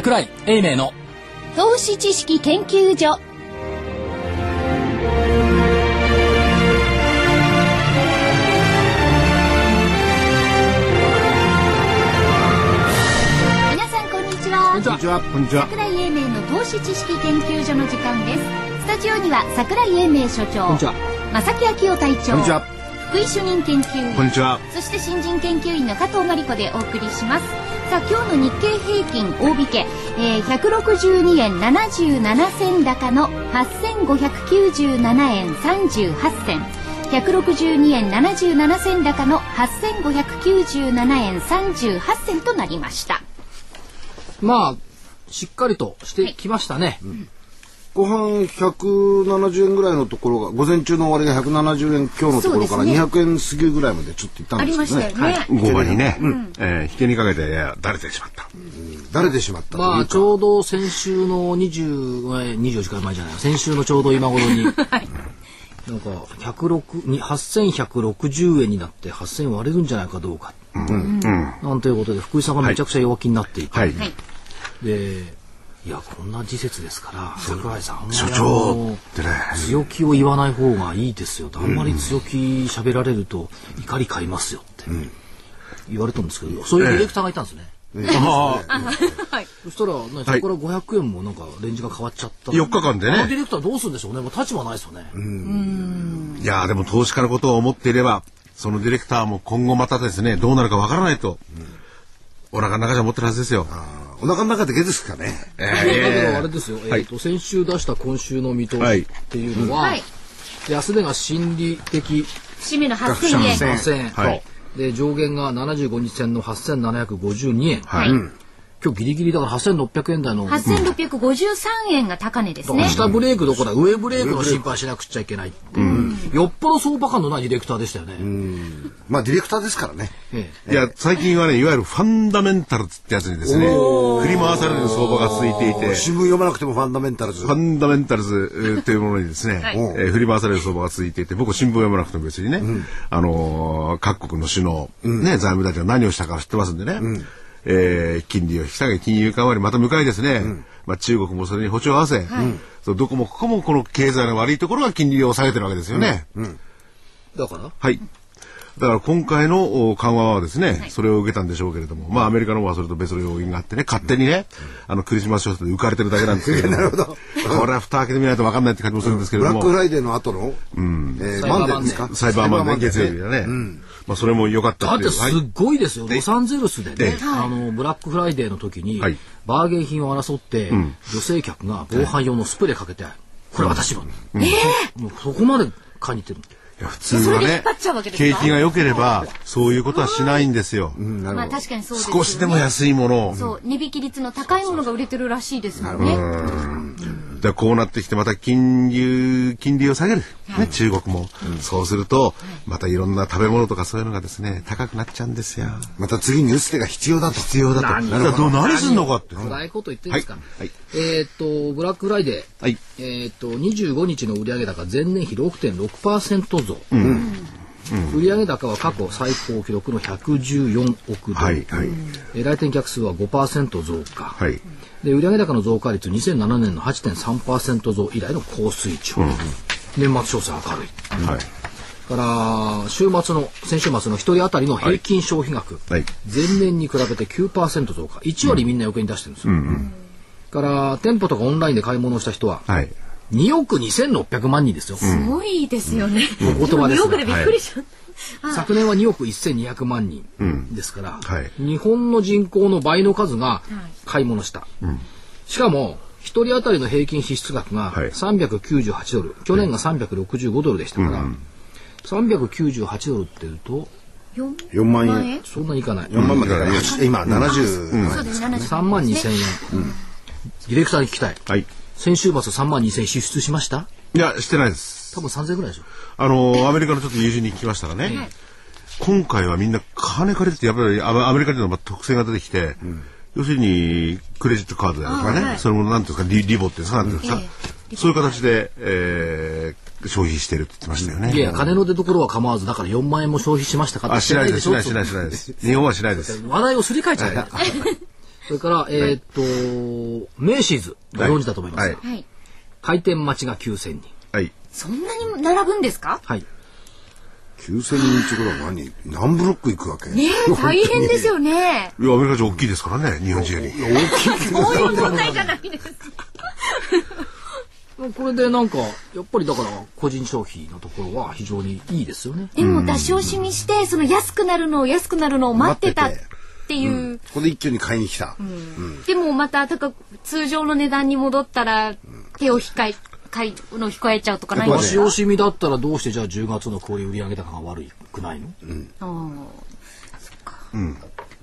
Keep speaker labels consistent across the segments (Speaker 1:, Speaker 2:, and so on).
Speaker 1: 桜井英明の
Speaker 2: 投資知識研究所皆さんこんにちは
Speaker 1: こんにちは
Speaker 3: こんにちは。
Speaker 2: 桜井英明の投資知識研究所の時間ですスタジオには桜井英明所長
Speaker 1: こんにちは
Speaker 2: 正木昭夫隊長
Speaker 3: こんにちは。
Speaker 2: 福井主任研究員
Speaker 3: こんにちは。
Speaker 2: そして新人研究員の加藤真理子でお送りします。さあ今日の日経平均大引け、えー、162円77銭高の8597円38銭。162円77銭高の8597円38銭となりました。
Speaker 1: まあしっかりとしてきましたね、
Speaker 3: 後半170円ぐらいのところが、午前中の終わりが170円今日のところから
Speaker 2: そうですね。
Speaker 3: 200円過ぎぐらいまでちょっと行ったんですけどね。
Speaker 2: ましたよね。
Speaker 4: 午後にね、えー引けにかけていやだれてしまった。
Speaker 3: だれてしまった。
Speaker 1: まあちょうど先週の20えー24時間前じゃない先週のちょうど今頃に、なんか106に8160円になって8000円割れるんじゃないかどうか、なんていうことで福井さんがめちゃくちゃ弱気になっていて、
Speaker 4: はい。
Speaker 2: はい。
Speaker 1: でいやこんな時節ですから桜井さん
Speaker 4: 所長ってね。
Speaker 1: 強気を言わない方がいいですよ。とあんまり強気喋られると怒り買いますよって。言われたんですけどそういうディレクターがいたんですね。
Speaker 4: あ
Speaker 1: そしたら、ね、そこから500円もなんかレンジが変わっちゃった。
Speaker 4: 4日間でね。
Speaker 1: ディレクターどうするんでしょうね。もう立場ないですよね。
Speaker 4: いやーでも投資家のことを思っていれば、そのディレクターも今後またですね、どうなるかわからないと、お腹の中じゃ持ってるはずですよ。
Speaker 3: お腹の中でゲですかね。
Speaker 4: え
Speaker 1: だけどあれ
Speaker 4: ー
Speaker 1: ですよ、
Speaker 4: はい。
Speaker 1: えっと先週出した今週の見通
Speaker 4: はい。
Speaker 1: しっていうのは、
Speaker 2: はい。
Speaker 1: 安値が心理的
Speaker 2: 締めの8000円。
Speaker 1: 8000円、
Speaker 4: はい。
Speaker 1: で上限が75日線の8752円、
Speaker 4: はい。
Speaker 1: 今日ギリギリだから8600円台の。
Speaker 2: 8653円が高値ですね。
Speaker 1: 下ブレークどころか上ブレークの心配しなくちゃいけないっていう、よっぽど相場感のないディレクターでしたよね。
Speaker 3: まあディレクターですからね。
Speaker 1: ええ。
Speaker 4: いや、最近はね、いわゆるファンダメンタルズってやつにですね、振り回される相場が続いていて、
Speaker 3: 新聞読まなくてもファンダメンタルズ。
Speaker 4: ファンダメンタルズえー というものにですね、
Speaker 2: はい。
Speaker 4: えー振り回される相場が続いていて、僕新聞読まなくても別にね、あのー各国の首脳、ね、財務大臣が何をしたか知ってますんでね、えー金利を引き下げ、金融緩和にまた向かいですね、まあ中国もそれに歩調を合わせ、そうどこもここもこの経済の悪いところが金利を下げてるわけですよね。
Speaker 1: だから？
Speaker 4: はい。だから今回のお緩和はですね、それを受けたんでしょうけれども、まあアメリカの方はそれと別の要因があってね、勝手にね、あのクリスマスショーで浮かれてるだけなんですけれども、
Speaker 3: なるほど。
Speaker 4: これは蓋開けてみないと分かんないって感じもするんですけれども。
Speaker 3: ブラック、フライデーの後の、えー
Speaker 1: サイバー
Speaker 3: マンデーですか
Speaker 4: サイバーマンデー月曜日
Speaker 3: ね。
Speaker 4: だね。まあそれも良かった
Speaker 1: だってすごいですよ、ロサンゼルスでね
Speaker 4: で、
Speaker 1: あのブラックフライデーの時に、
Speaker 4: はい。
Speaker 1: バーゲン品を争って、女性客が防犯用のスプレーかけて、これ私の、もうそこまで買いに行ってる。
Speaker 4: いや普通はね景気が良ければ、そういうことはしないんですよ。
Speaker 2: まあ確かにそうですよね。
Speaker 4: 少しでも安いものを。
Speaker 2: そう、値引き率の高いものが売れてるらしいですもんね。
Speaker 4: でこうなってきてまた金融金利を下げる、ね、中国も、そうするとまたいろんな食べ物とかそういうのがですね高くなっちゃうんですよ。
Speaker 3: また次に打つ手が必要だと。
Speaker 4: 必要だと。
Speaker 1: 何
Speaker 4: じゃあど。う何すんのかって
Speaker 1: 暗いこと言っていいですか、
Speaker 4: はい。はい。
Speaker 1: えーっとブラックフライデー、
Speaker 4: はい。
Speaker 1: えーっと25日の売上高前年比6.6%増、売上高は過去最高記録の114億ドル、
Speaker 4: はい。はい。
Speaker 1: えー来店客数は5%増加、
Speaker 4: はい
Speaker 1: で売上高の増加率2007年の8.3%増以来の高水準、年末商戦明るい。
Speaker 4: はい。
Speaker 1: から週末の先週末の1人当たりの平均消費額、
Speaker 4: はい。
Speaker 1: 前年に比べて9%増加。1割みんな余計に出してるんですよ、から店舗とかオンラインで買い物をした人は
Speaker 4: はい。
Speaker 1: 2億2600万人ですよ、
Speaker 2: すごいですよね。
Speaker 1: お言葉です
Speaker 2: 2億でびっくりしちゃった。
Speaker 1: 昨年は2億1200万人ですから、
Speaker 4: はい。
Speaker 1: 日本の人口の倍の数が買い物した、しかも1人当たりの平均支出額が
Speaker 4: はい。
Speaker 1: 398ドル、去年が365ドルでしたから、398ドルっていうと
Speaker 3: 4万円？
Speaker 1: そんなにいかない。
Speaker 3: 4万までから今70。
Speaker 2: そうです、70
Speaker 1: 3万2千円、ディレクターに聞きたい。
Speaker 4: はい。
Speaker 1: 先週末3万2千円支出しました？
Speaker 4: いやしてないです
Speaker 1: 多分3000円ぐらいでしょ。
Speaker 4: あのアメリカのちょっと友人に聞きましたらね、今回はみんな金借りてやっぱりアメリカでの特性が出てきて、要するにクレジットカードであるとかね、それもなんていうんですかリリボっていうんですかなんていうんですか、そういう形で、えー消費してるって言ってましたよね。
Speaker 1: いや金の出所は構わずだから4万円も消費しましたかって。
Speaker 4: あ、しないです、しない、
Speaker 1: し
Speaker 4: しない、しないです。日本はしないです。
Speaker 1: 話題をすり替えちゃう それから、えーっと、メーシーズ、ご存知だと思います。が、
Speaker 4: はい。
Speaker 2: はい。
Speaker 1: 開店待ちが9000人。
Speaker 4: はい。
Speaker 2: そんなに並ぶんですか？
Speaker 1: はい。
Speaker 3: 9000人ってことは何？何ブロック行くわけ？
Speaker 2: ねえ、大変ですよね。
Speaker 4: いや、アメリカ人大きいですからね、日本人より。
Speaker 2: そういう問題じゃないです。
Speaker 1: これでなんか、やっぱりだから、個人消費のところは非常にいいですよね。
Speaker 2: でも出し惜しみして、その安くなるのを安くなるのを待ってたっ
Speaker 3: て
Speaker 2: ていう。
Speaker 3: ここで一挙に買いに来た。
Speaker 2: でもまた高く通常の値段に戻ったら手を控え買いの控えちゃうとかないんですか
Speaker 1: 出し惜しみだったらどうしてじゃあ10月の小売売上高が悪くないの、
Speaker 2: あー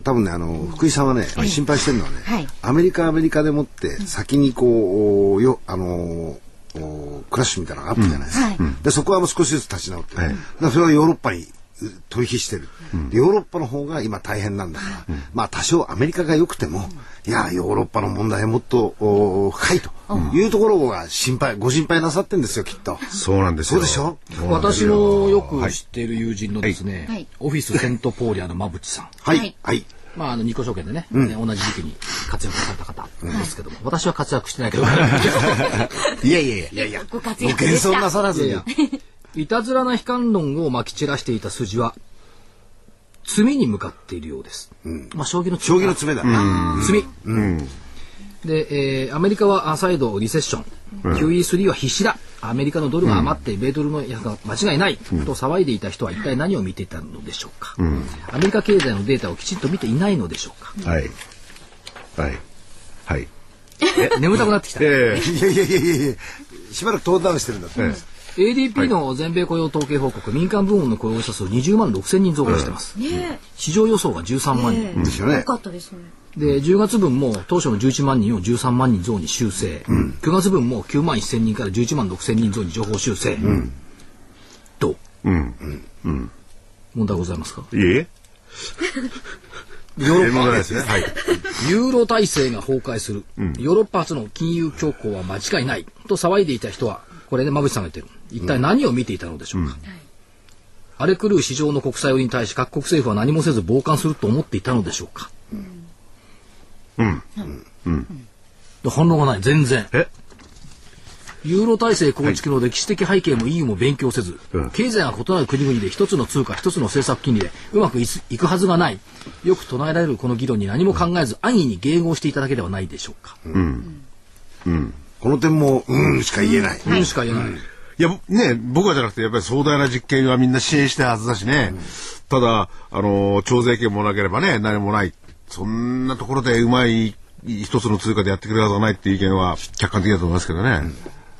Speaker 3: 多分ね、あの、福井さんはね、心配してるのはね、
Speaker 2: はい。
Speaker 3: アメリカはアメリカでもって、先にこう、よ、あの、おクラッシュみたいなのがあったじゃないですか。
Speaker 2: はい。
Speaker 3: で、そこはもう少しずつ立ち直って。る、だからそれはヨーロッパにう飛び火してる、でヨーロッパの方が今大変なんだから、まあ多少アメリカが良くても、いや、ヨーロッパの問題はもっとお深いというところが心配、ご心配なさってんですよ、きっと。
Speaker 4: そうなんですよ。
Speaker 3: そうでしょ？
Speaker 1: 私のよく知っている友人のですね、
Speaker 2: はい
Speaker 1: オフィスセントポーリアの馬淵さん。
Speaker 3: はい。
Speaker 2: はい
Speaker 3: はい。
Speaker 1: まあ、あの、ニコ証券でね、ね同じ時期に活躍された方ですけども、私は活躍してないけど、
Speaker 3: いやいやいや。
Speaker 2: いやいやご活
Speaker 3: ご
Speaker 2: 躍でした
Speaker 3: 謙遜なさらずに。
Speaker 1: いたずらな悲観論をまき散らしていた筋は、罪に向かっているようです。まあ、将棋の
Speaker 3: 将棋の詰めだな。
Speaker 1: 罪。で、えーアメリカはアサイドリセッション、QE3 は必死だ。アメリカのドルが余って米ドルの安が間違いない、と騒いでいた人は一体何を見ていたのでしょうか、アメリカ経済のデータをきちんと見ていないのでしょうか、
Speaker 4: はい。はい。はい。
Speaker 1: え眠たくなってきた。
Speaker 4: え
Speaker 3: いやいやいやいやいやしばらくトーンダウンしてるんだって。
Speaker 1: ADP の全米雇用統計報告、民間部門の雇用者数20万6千人増加してます。
Speaker 2: ね
Speaker 1: 市場予想が13万人。
Speaker 2: え
Speaker 3: ですよね
Speaker 2: よかったですね
Speaker 1: で、10月分も当初の11万人を13万人増に修正。9月分も9万1千人から11万6千人増に情報修正。どう？
Speaker 4: えうん。
Speaker 1: 問題ございますか？
Speaker 4: いえ
Speaker 1: ヨーロッパ
Speaker 4: 問題ないですね。はい。
Speaker 1: ユーロ体制が崩壊する、ヨーロッパ初の金融恐慌は間違いないと騒いでいた人は、これで馬渕さんが言ってる。一体何を見ていたのでしょうか？荒れ狂う市場の国債売りに対し各国政府は何もせず傍観すると思っていたのでしょうか？で反応がない、全然。
Speaker 4: え？
Speaker 1: ユーロ体制構築の歴史的背景も EU も勉強せず、
Speaker 4: うん
Speaker 1: 経済が異なる国々で一つの通貨、一つの政策金利でうまくいすいくはずがない。よく唱えられるこの議論に何も考えず安易に迎合していただけではないでしょうか？
Speaker 3: この点も、うんしか言えない。
Speaker 1: うんしか言えない。
Speaker 4: いや、ね、僕はじゃなくて、やっぱり壮大な実験はみんな支援したはずだしね。ただ、あの、徴税権もなければね、何もない。そんなところでうまい一つの通貨でやってくれるはずはないっていう意見は客観的だと思いますけどね。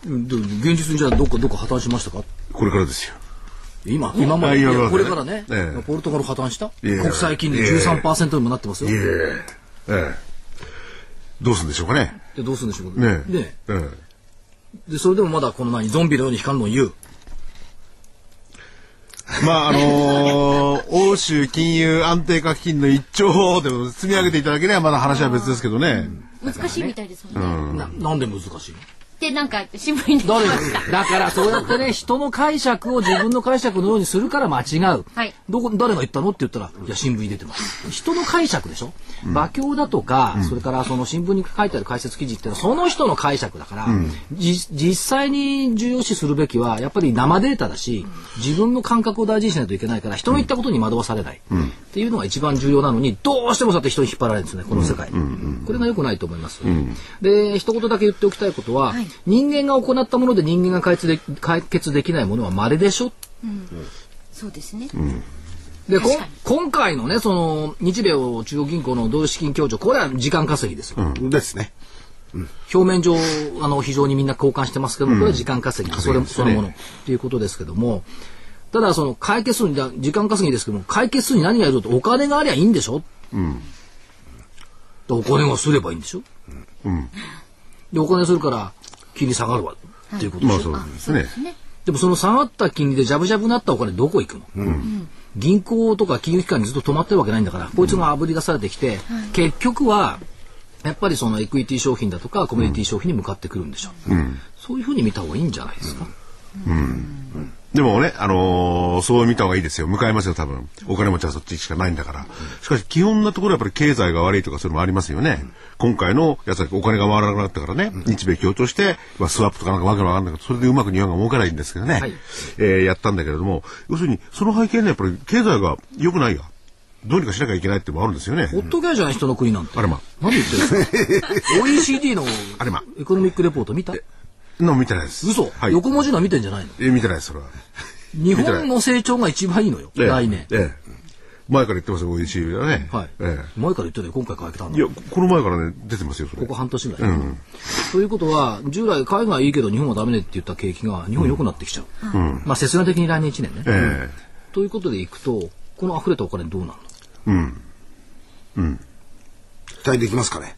Speaker 1: うんで現実にじゃあどこどこ破綻しましたか？
Speaker 4: これからですよ。
Speaker 1: 今、今まで、
Speaker 4: ね
Speaker 1: これからね、
Speaker 4: ええ
Speaker 1: ポルトガル破綻した？
Speaker 4: いや
Speaker 1: 国債金利13%にもなってますよ。
Speaker 4: ええええどうするんでしょうかね。
Speaker 1: で、どうするんでしょう
Speaker 4: ねえ。
Speaker 1: ね
Speaker 4: え
Speaker 1: で、それでもまだこの何、ゾンビのように悲観論言う。
Speaker 4: えまあ、あのー 欧州金融安定化基金の一兆でも積み上げていただければまだ話は別ですけどね。
Speaker 2: 難しいみたいですもんね。
Speaker 1: ななんで難しいの？
Speaker 2: でなんか新聞に。出
Speaker 1: 誰
Speaker 2: ました。
Speaker 1: だからそうやってね、人の解釈を自分の解釈のようにするから間違う。
Speaker 2: はい。
Speaker 1: どこ、誰が言ったの？って言ったら、いや、新聞に出てます。人の解釈でしょ、馬鏡だとか、それからその新聞に書いてある解説記事っていうのは、その人の解釈だから、じ実際に重要視するべきは、やっぱり生データだし、自分の感覚を大事にしないといけないから、人の言ったことに惑わされない。っていうのが一番重要なのに、どうしてもそうやって人に引っ張られるんですね、この世界。これが良くないと思います。で、一言だけ言っておきたいことは、
Speaker 2: はい
Speaker 1: 人間が行ったもので人間が解決で解決できないものは稀でしょ？
Speaker 2: そうですね。
Speaker 1: で、こん
Speaker 2: 確かに。
Speaker 1: 今回のね、その、日米中央銀行のドル資金協調、これは時間稼ぎですよ。
Speaker 3: ですね。
Speaker 1: 表面上、あの、非常にみんな交換してますけども、これは時間稼ぎ、それそのもの、っていうことですけども、ただ、その、解決するに、だ時間稼ぎですけども、解決するに何がいると、お金がありゃいいんでしょ？でお金がすればいいんでしょ？で、お金するから、金利下がるわ、っていうことでしょ、
Speaker 4: まあそうですね。
Speaker 2: ね。
Speaker 1: でもその下がった金利でジャブジャブになったお金どこ行くの、銀行とか金融機関にずっと止まってるわけないんだから、こいつがあぶり出されてきて、結局は、やっぱりそのエクイティ商品だとかコミュニティ商品に向かってくるんでしょ。う、そういうふうに見た方がいいんじゃないですか、
Speaker 4: でもね、あのーそう見た方がいいですよ。向かいますよ、多分。お金持ちはそっちしかないんだから。しかし、基本なところはやっぱり経済が悪いとかそういうのもありますよね。今回のやつはお金が回らなくなったからね、日米協調して、まあ、スワップとかなんかわけのわかんないけど、それでうまく日本が儲かないんですけどね。
Speaker 1: はい
Speaker 4: えーやったんだけれども、要するに、その背景にはやっぱり経済が良くないや。どうにかしなきゃいけないってのもあるんですよね。
Speaker 1: ほっとけゃじゃない人の国なんて。
Speaker 4: あれま
Speaker 1: 何言ってるんですか ?OECD の
Speaker 4: あれま
Speaker 1: エコノミックレポート見た？
Speaker 4: の見てないです。
Speaker 1: 嘘、
Speaker 4: はい。
Speaker 1: 横文字のは見てんじゃないの？
Speaker 4: え、見てないです、それは。
Speaker 1: 日本の成長が一番いいのよ、
Speaker 4: ええ
Speaker 1: 来年。
Speaker 4: ええ。前から言ってますよ、OECD はね。
Speaker 1: はい、
Speaker 4: え
Speaker 1: 前から言ってたよ、今回変えたん
Speaker 4: え。
Speaker 1: だ
Speaker 4: いや、この前からね、出てますよ、それ。
Speaker 1: ここ半年ぐらい、ということは、従来海外いいけど日本はダメねって言った景気が日本良くなってきちゃう。まあ、節量的に来年1年ね。
Speaker 4: え
Speaker 1: ということでいくと、この溢れたお金どうなるの？
Speaker 4: え。うん。
Speaker 3: 期待できますかね？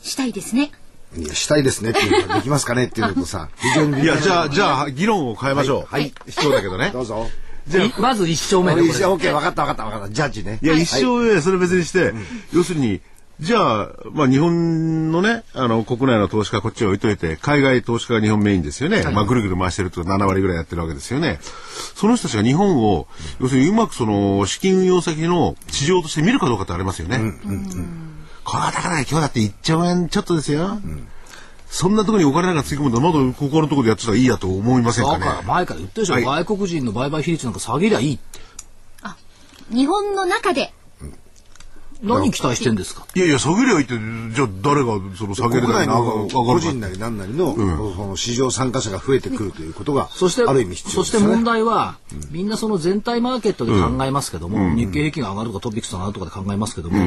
Speaker 2: したいですね。
Speaker 3: いや、したいですねっていうか、できますかねっていうのとさ、非常に
Speaker 4: いや、じゃあ、じゃあ、議論を変えましょう。
Speaker 3: はい。
Speaker 4: そうだけどね
Speaker 3: ど。うぞ。
Speaker 1: いまず1勝目
Speaker 3: オ
Speaker 1: ね、これ
Speaker 3: ッケー、分かった分かった分かった。ジャッジね。
Speaker 4: いや、一生ね、それ別にして、要するに、じゃあ、まあ、日本のね、あの、国内の投資家こっちを置いといて、海外投資家が日本メインですよね。まあ、ぐるぐる回してると7割ぐらいやってるわけですよね。その人たちが日本を、要するにうまくその、資金運用先の市場として見るかどうかってありますよね。これはだから今日だって1兆円ちょっとですよ。そんなところにお金なんかつぎ込むと、まだここのところでやってたらいいやと思いませんかね。
Speaker 1: だから前から言ってるでしょ、
Speaker 4: はい。
Speaker 1: 外国人の売買比率なんか下げりゃいいって。
Speaker 2: 日本の中で。
Speaker 1: 何期待してんですか？
Speaker 4: いやいや、下げりゃいいって、じゃあ誰がその下げる
Speaker 3: 国内の個人なり何なりの、その市場参加者が増えてくるということが、
Speaker 1: そして、
Speaker 3: ある意味必要ね。
Speaker 1: して問題は、みんなその全体マーケットで考えますけども、日経平均が上がるとかトピックスが上がるとかで考えますけども、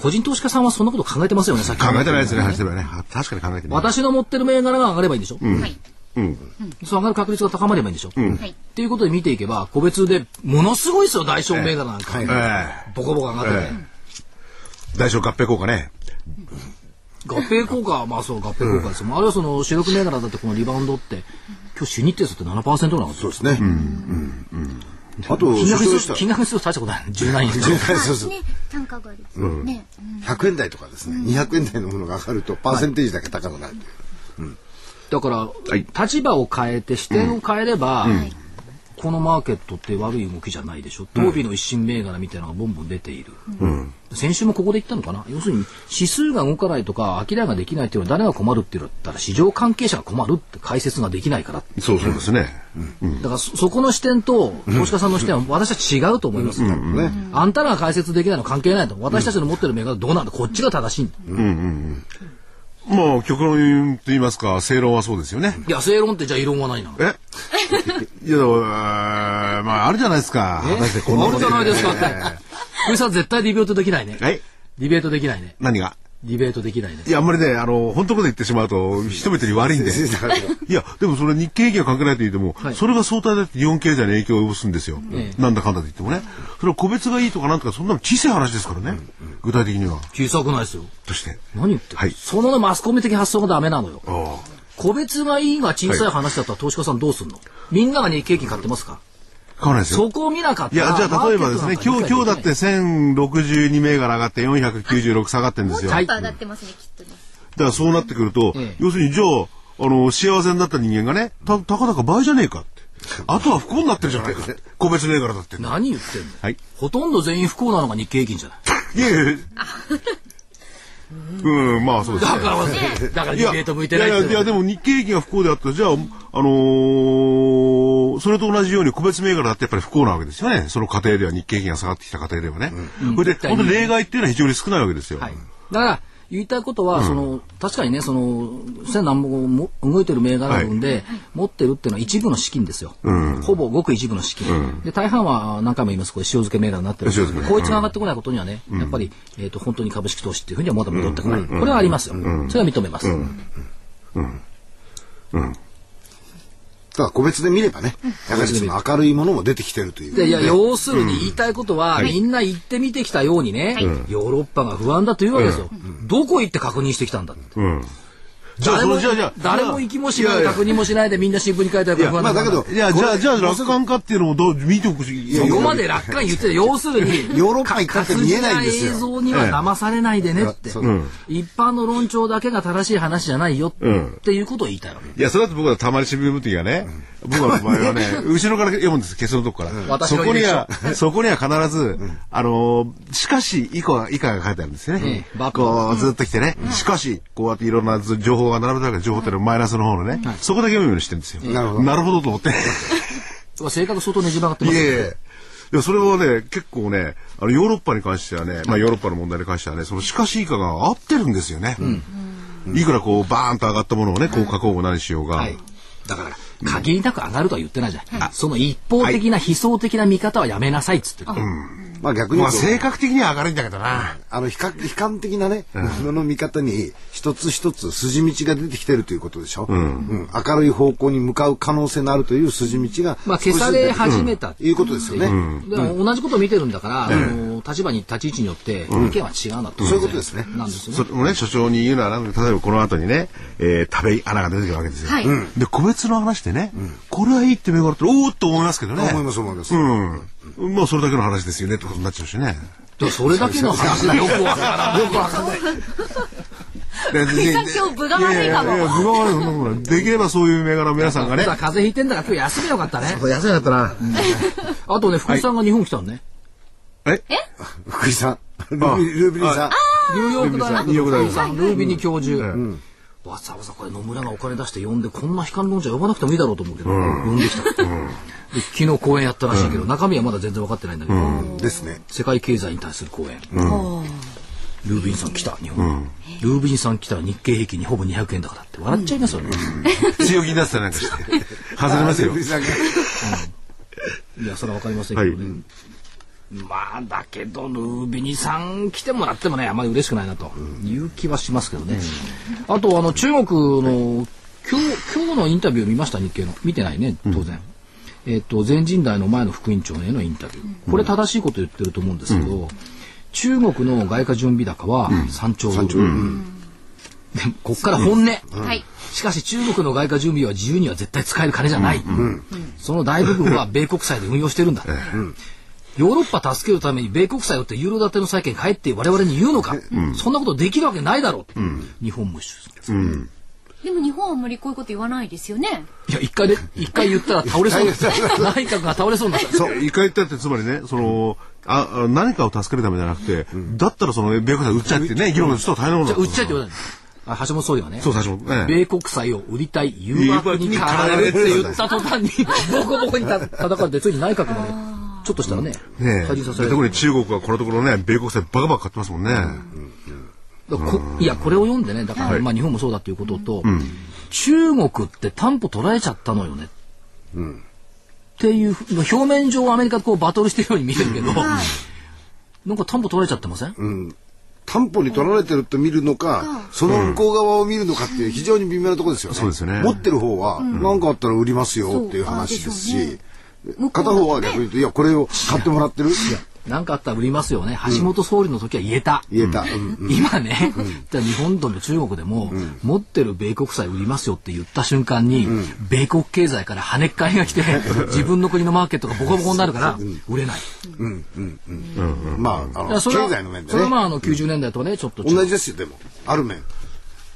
Speaker 1: 個人投資家さんはそんなこと考えてますよね、さっき
Speaker 4: 考えてないですね、話してればね。あ確かに考えてない。
Speaker 1: 私の持ってる銘柄が上がればいいんでしょ、
Speaker 2: はい。
Speaker 4: うん。
Speaker 1: そう上がる確率が高まればいいんでしょ、
Speaker 2: はい。
Speaker 1: っていうことで見ていけば、個別でものすごいですよ、大小銘柄なんか。
Speaker 3: はい
Speaker 4: え
Speaker 1: ボコボコ上がってて。
Speaker 4: ええ大小合併効果ね。
Speaker 1: 合併効果は、まあそう、合併効果ですよ。あるいはその主力銘柄だってこのリバウンドって、今日主日程数って7%なんですよ。
Speaker 3: そうですね。うんうんあと、
Speaker 1: 金額にする、
Speaker 3: 所長でした
Speaker 1: 金額にすると大したことない。10何円。
Speaker 3: そうそう。
Speaker 2: ね、単価がですね。
Speaker 3: 100円台とかですね、200円台のものが上がると、パーセンテージだけ高くなる。
Speaker 1: だから、
Speaker 4: い。
Speaker 1: 立場を変えて視点を変えれば、このマーケットって悪い動きじゃないでしょ。当時の一新銘柄みたいなのがボンボン出ている。先週もここで言ったのかな？要するに指数が動かないとか明らかができないっていうのは誰が困るっていうのだったら市場関係者が困るって解説ができないから。
Speaker 4: そうそうですね。
Speaker 1: だからそそこの視点と投資家さんの視点は私は違うと思いますよ、
Speaker 3: ね。
Speaker 1: あんたらが解説できないの関係ないと。私たちの持ってる銘柄どうなんだ？こっちが正しいんだ。
Speaker 4: まあ、極論と言いますか、正論はそうですよね。
Speaker 1: いや、正論ってじゃあ異論はないな。
Speaker 4: え？いや、まあ、あるじゃないですか。
Speaker 1: え？
Speaker 4: 果たしてこんな
Speaker 1: あるじゃないですかって。福井さん絶対ディベートできないね。
Speaker 4: はい。
Speaker 1: ディベートできないね。
Speaker 4: 何が？
Speaker 1: ディベートできないね
Speaker 4: い。や、あんまりね、あの、本当のこと言ってしまうと、人々に悪いんで。いや、でもそれ日経平均は関係ないと言っても、
Speaker 1: はい
Speaker 4: それが相対だって日本経済に影響を及ぼすんですよ。
Speaker 1: ええ
Speaker 4: なんだかんだと言ってもね。それは個別がいいとかなんとか、そんなの小さい話ですからね。具体的には。
Speaker 1: 小さくないですよ。
Speaker 4: として。
Speaker 1: 何言ってる、
Speaker 4: はい
Speaker 1: そのね、マスコミ的発想がダメなのよ。
Speaker 4: あ
Speaker 1: 個別がいいが小さい話だったら投資家さんどうすんの？みんなが日経平均買ってますか？
Speaker 4: わないですよ。
Speaker 1: そこを見なかったら。
Speaker 4: いや、じゃあ例えばですね、今日、今日だって
Speaker 1: て。
Speaker 4: 1062銘柄上がって496下がってるんですよ。
Speaker 2: ちょっ
Speaker 4: だか
Speaker 2: と上がってますね、きっとね。
Speaker 4: らそうなってくると、
Speaker 1: ええ
Speaker 4: 要するにじゃあ、あの、幸せになった人間がね、た、たかだか倍じゃねえかって。あとは不幸になってるじゃないか。個別銘柄だって。
Speaker 1: 何言ってんの？
Speaker 4: はい。
Speaker 1: ほとんど全員不幸なのが日経平均じゃない。
Speaker 4: いやいや。うん、まあそうですね。
Speaker 1: だから、だからディベート向いてない
Speaker 4: いやいや、いやで
Speaker 1: も。
Speaker 4: も日経平均が不幸であったら、じゃあ、あのーそれと同じように個別銘柄だってやっぱり不幸なわけですよね。その過程では日経平均が下がってきた過程ではね。それで、本当に例外っていうのは非常に少ないわけですよ。
Speaker 1: はい。だから、言いたいことは、その、確かにね、その、千何本も動いてる銘柄分で、持ってるっていうのは一部の資金ですよ。ほぼごく一部の資金。で、大半は何回も言います、これ塩漬け銘柄になってる。こいつが上がってこないことにはね、やっぱり、えっと、本当に株式投資っていうふうにはまだ戻ってこない。これはありますよ。それは認めます。
Speaker 3: だから個別で見ればね、やはりその明るいものも出てきてるという。
Speaker 1: で。いや、要するに言いたいことは、みんな行ってみてきたようにね、ヨーロッパが不安だというわけですよ。どこ行って確認してきたんだって。
Speaker 4: うん。じゃあじゃあじゃあ
Speaker 1: 誰も行きもしない確認もしないでみんな新聞に書いてあるから不安
Speaker 3: まあだけど
Speaker 4: いや、じゃあ、じゃあ、楽観かっていうのもどう、見ておくし。
Speaker 1: そこまで楽観言ってた要するに
Speaker 3: ヨーロッパ行ったって見えないんですよ
Speaker 1: 映像には騙されないでねって、一般の論調だけが正しい話じゃないよっていうことを言いたいわけ
Speaker 4: いや、それだと僕はたまに新聞読むときはね、僕の場合はね、後ろから読むんです、ケツのとこから。そこには
Speaker 1: 履、
Speaker 4: そこには必ず、あのー、しかし、以下、以下が書いてあるんですよねずっと来てね、しかし、こうやっていろんな情報が並べてあるから情報っていうのはマイナスの方のね、そこだけ読むようにしてるんですよ。
Speaker 3: なるほど
Speaker 4: なるほどと思って。
Speaker 1: 性格相当ねじ曲がってますよ
Speaker 4: いえいえ。いや、それはね、結構ね、あの、ヨーロッパに関してはね、まあ、ヨーロッパの問題に関してはね、その、しかし以下が合ってるんですよね。いくらこう、バーンと上がったものをね、こう書こうも何しようが。
Speaker 1: はいだから限りなく上がるとは言ってないじゃん、その一方的な悲壮的な見方はやめなさいっつってる、
Speaker 3: まあ逆に
Speaker 4: まあ、
Speaker 3: 言うと。
Speaker 4: 性格的には上がるんだけどな。
Speaker 3: あの、比較、悲観的なね、ものの見方に、一つ一つ筋道が出てきてるということでしょ。うん。明るい方向に向かう可能性のあるという筋道が。
Speaker 1: まあ消され始めた、
Speaker 3: いうことですよね。
Speaker 1: でも同じことを見てるんだから、あの立場に立ち位置によって意見は違うんだと、
Speaker 3: そういうことですね。
Speaker 1: なんですよね。
Speaker 4: それもね、所長に言うなら、例えばこの後にね、えー、食べ穴が出てくるわけですよ。
Speaker 2: はい。
Speaker 4: で、個別の話でね、これはいいって銘柄って、おーっと思いますけどね。
Speaker 3: 思います思います。
Speaker 4: うん。まあ、それだけの話ですよね。ってことになっちゃうしね。
Speaker 1: それだけの話でよ。くわからないよくわかんない。
Speaker 4: でで
Speaker 2: さん今日分が悪いかも
Speaker 4: ややや分が悪いそんなことないできればそういう銘柄を皆さんがね。
Speaker 1: 風邪ひいてんだから今日休めよかったね。
Speaker 4: 安いだったな。
Speaker 1: あとね福井さんが日本来たのね、
Speaker 4: え？
Speaker 3: 福井さん、ルービルービリー。さん。
Speaker 1: ニューヨーク大学
Speaker 4: ニューヨーク大学
Speaker 1: の福井さんルービニ教授、わざわざこれ野村がお金出して呼んでこんな悲観論者呼ばなくてもいいだろうと思うけど、呼んできた、で昨日講演やったらしいけど、中身はまだ全然分かってないんだけど、
Speaker 3: ですね。
Speaker 1: 世界経済に対する講演、ルービンさん来た日本、ルービンさん来たら日経平均にほぼ200円高だって笑っちゃいますよね、
Speaker 4: 強気になってたりなんかして。外れますよ。
Speaker 1: いやそれは分かりませんけどね、まあだけどルービニさん来てもらってもねあまり嬉しくないなと。いう気はしますけどね、あとあの中国の今日今日のインタビュー見ました？日経の。見てないね当然、えっと全人代の前の副委員長へのインタビュー。これ正しいこと言ってると思うんですけど、中国の外貨準備高は3兆。ドル、でこっから本音、
Speaker 2: はい。
Speaker 1: しかし中国の外貨準備は自由には絶対使える金じゃない。その大部分は米国債で運用してるんだ。ヨーロッパ助けるために米国債をってユーロ建ての債券買えって我々に言うのか、そんなことできるわけないだろう、日本無視する
Speaker 2: でも日本はあんまりこういうこと言わないですよね。
Speaker 1: いや一回で 一回言ったら倒れそう。になった。内閣が倒れそうになった。
Speaker 4: そう。一回言ったって、つまりね、その、あ、あ何かを助けるためじゃなくて、だったらその、米国債売っちゃってね、議論の人は大変なものだ。
Speaker 1: じゃあ売っちゃえって言われたのあ橋本総理はね
Speaker 4: そう、最初、ね。
Speaker 1: 米国債を売りたい誘惑に駆られるって言った途端にボコボコにた叩かれてついに内閣もねちょっとしたらね
Speaker 4: ね
Speaker 1: 退陣させられる
Speaker 4: 特に中国はこのところね、米国債バカバカ買ってますもんね。
Speaker 1: いやこれを読んでねだから、まあ、日本もそうだっていうことと、中国って担保取られちゃったのよね、っていう表面上はアメリカとこうバトルしてるように見えるけど、なんか担保取られちゃってません、
Speaker 3: 担保に取られてると見るのか、その向こう側を見るのかっていう非常に微妙なところですよね。
Speaker 4: そうですね。
Speaker 3: 持ってる方は、何かあったら売りますよっていう話ですし、片方は逆に言うと、いや、これを買ってもらってる。
Speaker 1: なんかあったら売りますよね。橋本総理の時は言えた、
Speaker 3: 言えた。うん。うん。
Speaker 1: 今ね、じゃあ日本とも中国でも、持ってる米国債売りますよって言った瞬間に、米国経済から跳ねっ返りが来て、自分の国のマーケットがボコボコになるから、売れない。
Speaker 3: まあ、あの、経
Speaker 1: いやそれは
Speaker 3: 済の面でね。
Speaker 1: それはまああの90年代とね、ちょっと違う
Speaker 3: 同じですよ、でも。ある面。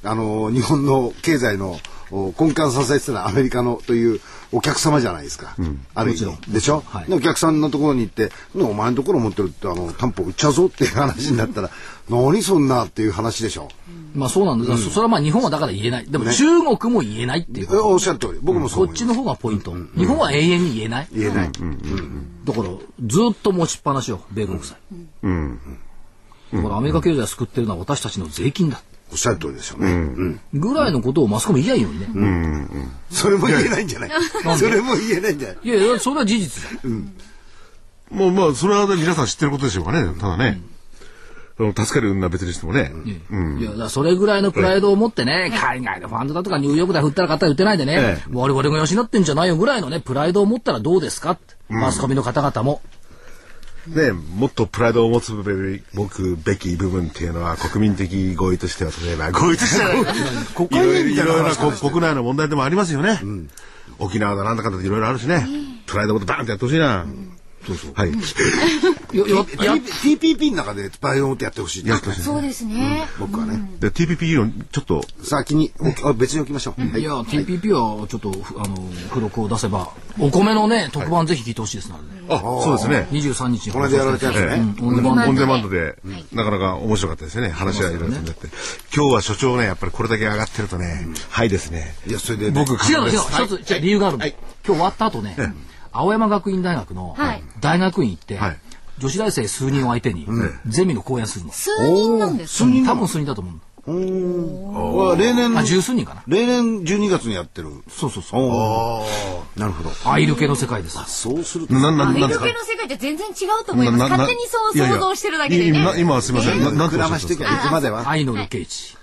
Speaker 3: あの、日本の経済のお根幹支えてたのはアメリカのというお客様じゃないですか。ある意味。でしょ、
Speaker 1: はい
Speaker 3: でお客さんのところに行って、ねお前のところ持ってるってあの担保売っちゃうぞっていう話になったら、何そんなっていう話でしょ？
Speaker 1: まあそうなんです、そそれはまあ日本はだから言えない。でも中国も言えないっていう。
Speaker 3: えおっしゃる通り。僕もそう。
Speaker 1: こっちの方がポイント。日本は永遠に言えない。
Speaker 3: 言えない。
Speaker 1: だからずっと持ちっぱなしよ、米国債。だからアメリカ経済を救ってるのは私たちの税金だ。
Speaker 3: おっしゃる通りですよね。うん。
Speaker 1: ぐらいのことをマスコミ言えばいいのにね。
Speaker 3: それも言えないんじゃない？それも言えないんじゃない？
Speaker 1: いやいや、それは事実だ。
Speaker 4: もうまあ、それはね皆さん知ってることでしょうかね。ただね。助けるのは別にしてもね。
Speaker 1: いや、それぐらいのプライドを持ってね、海外でファンドだとかニューヨークで振ったら買ったら売ってないでね、
Speaker 4: え
Speaker 1: 我々が養ってんじゃないよぐらいのね、プライドを持ったらどうですかって。マスコミの方々も。
Speaker 4: ね、もっとプライドを持つべきべき部分っていうのは国民的合意としては例えば合意としてはいろいろな国国内の問題でもありますよね。沖縄だなんだかんだっていろいろあるしね。プライドごとバーンってやってほしいな。そうそう。はい。
Speaker 3: TPP の中でバイオンってやってほしいね
Speaker 4: やってほしい。
Speaker 2: そうですね。
Speaker 3: 僕はね。
Speaker 4: で、TPP のちょっと、
Speaker 3: 先に、別に置きましょう。はい。
Speaker 1: いや TPP はちょっとふあの付録を出せばお米のね特番ぜひ聞いてほしいですので、
Speaker 4: あ、そうですね。
Speaker 1: 23日。に
Speaker 3: この間やられたやつ
Speaker 4: ええ。
Speaker 3: ね。
Speaker 1: オンデマンド
Speaker 4: で、なかなか面白かったですね。話がいろいろとなって。今日は所長ね、やっぱりこれだけ上がってるとね、はいですね。
Speaker 3: いや、それでね、
Speaker 4: 僕、
Speaker 1: 違うの違う一つ理由がある。の、今日終わった後ね、青山学院大学の
Speaker 2: はい。
Speaker 1: 大学院行って、
Speaker 4: はい。
Speaker 1: 女子大生数人を相手に、ゼミの講演するの、
Speaker 2: 数人なんですか？
Speaker 1: 多分数人だと思う。
Speaker 3: は例年、
Speaker 1: あ十数人かな。
Speaker 3: 例年12月にやってる。
Speaker 1: そうそうそう。
Speaker 3: なるほど。
Speaker 1: アイル系の世界です。
Speaker 3: そうすると、
Speaker 2: アイル系の世界って全然違うと思います。勝手にそう想像してるだけでね。
Speaker 4: 今すみません。ななんて。
Speaker 1: 愛のルケイチ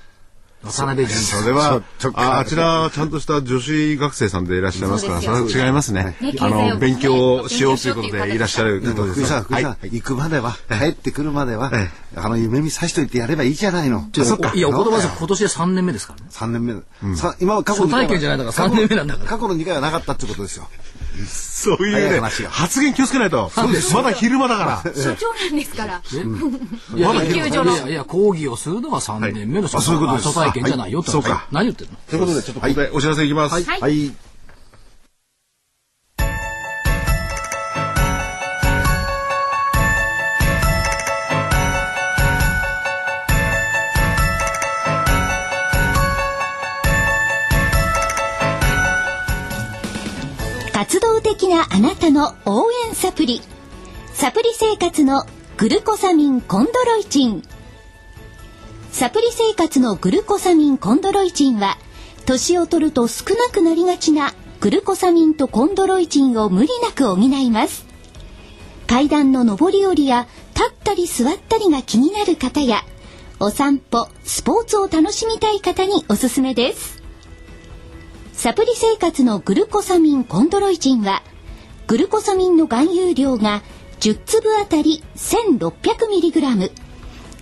Speaker 1: 渡辺淳
Speaker 4: それはああちらはちゃんとした女子学生さんでいらっしゃいますから、それは違いますね。
Speaker 2: ね。
Speaker 4: あの、勉強をしようということでいらっしゃる方です。
Speaker 3: 福井さん、福井さん、行くまでは、帰ってくるまでは、あの、夢見さしといてやればいいじゃないの。
Speaker 1: そっか。いやお言葉です今年で3年目ですからね。
Speaker 3: 3年目。さ今は過去
Speaker 1: 初体験じゃない。んだから3年目なんだから。
Speaker 3: 過去の2回はなかったってことですよ。
Speaker 4: そういうね、発言気をつけないと。まだ昼間だから。
Speaker 2: 所長なんですから。
Speaker 1: いやいやいや
Speaker 2: 研究所の。
Speaker 1: い。やいや講義をす。るのが3年目の
Speaker 3: あそういうことです。
Speaker 1: 初体験じゃないよって
Speaker 4: そうか。
Speaker 1: 何言ってるの？
Speaker 4: ということで、ちょっとここでお知らせいきます。
Speaker 2: はい活動的なあなたの応援サプリ。サプリ生活のグルコサミンコンドロイチン。サプリ生活のグルコサミンコンドロイチンは、年を取ると少なくなりがちなグルコサミンとコンドロイチンを無理なく補います。階段の上り下りや立ったり座ったりが気になる方や、お散歩、スポーツを楽しみたい方におすすめです。サプリ生活のグルコサミンコンドロイチンは、グルコサミンの含有量が10粒あたり 1600mg、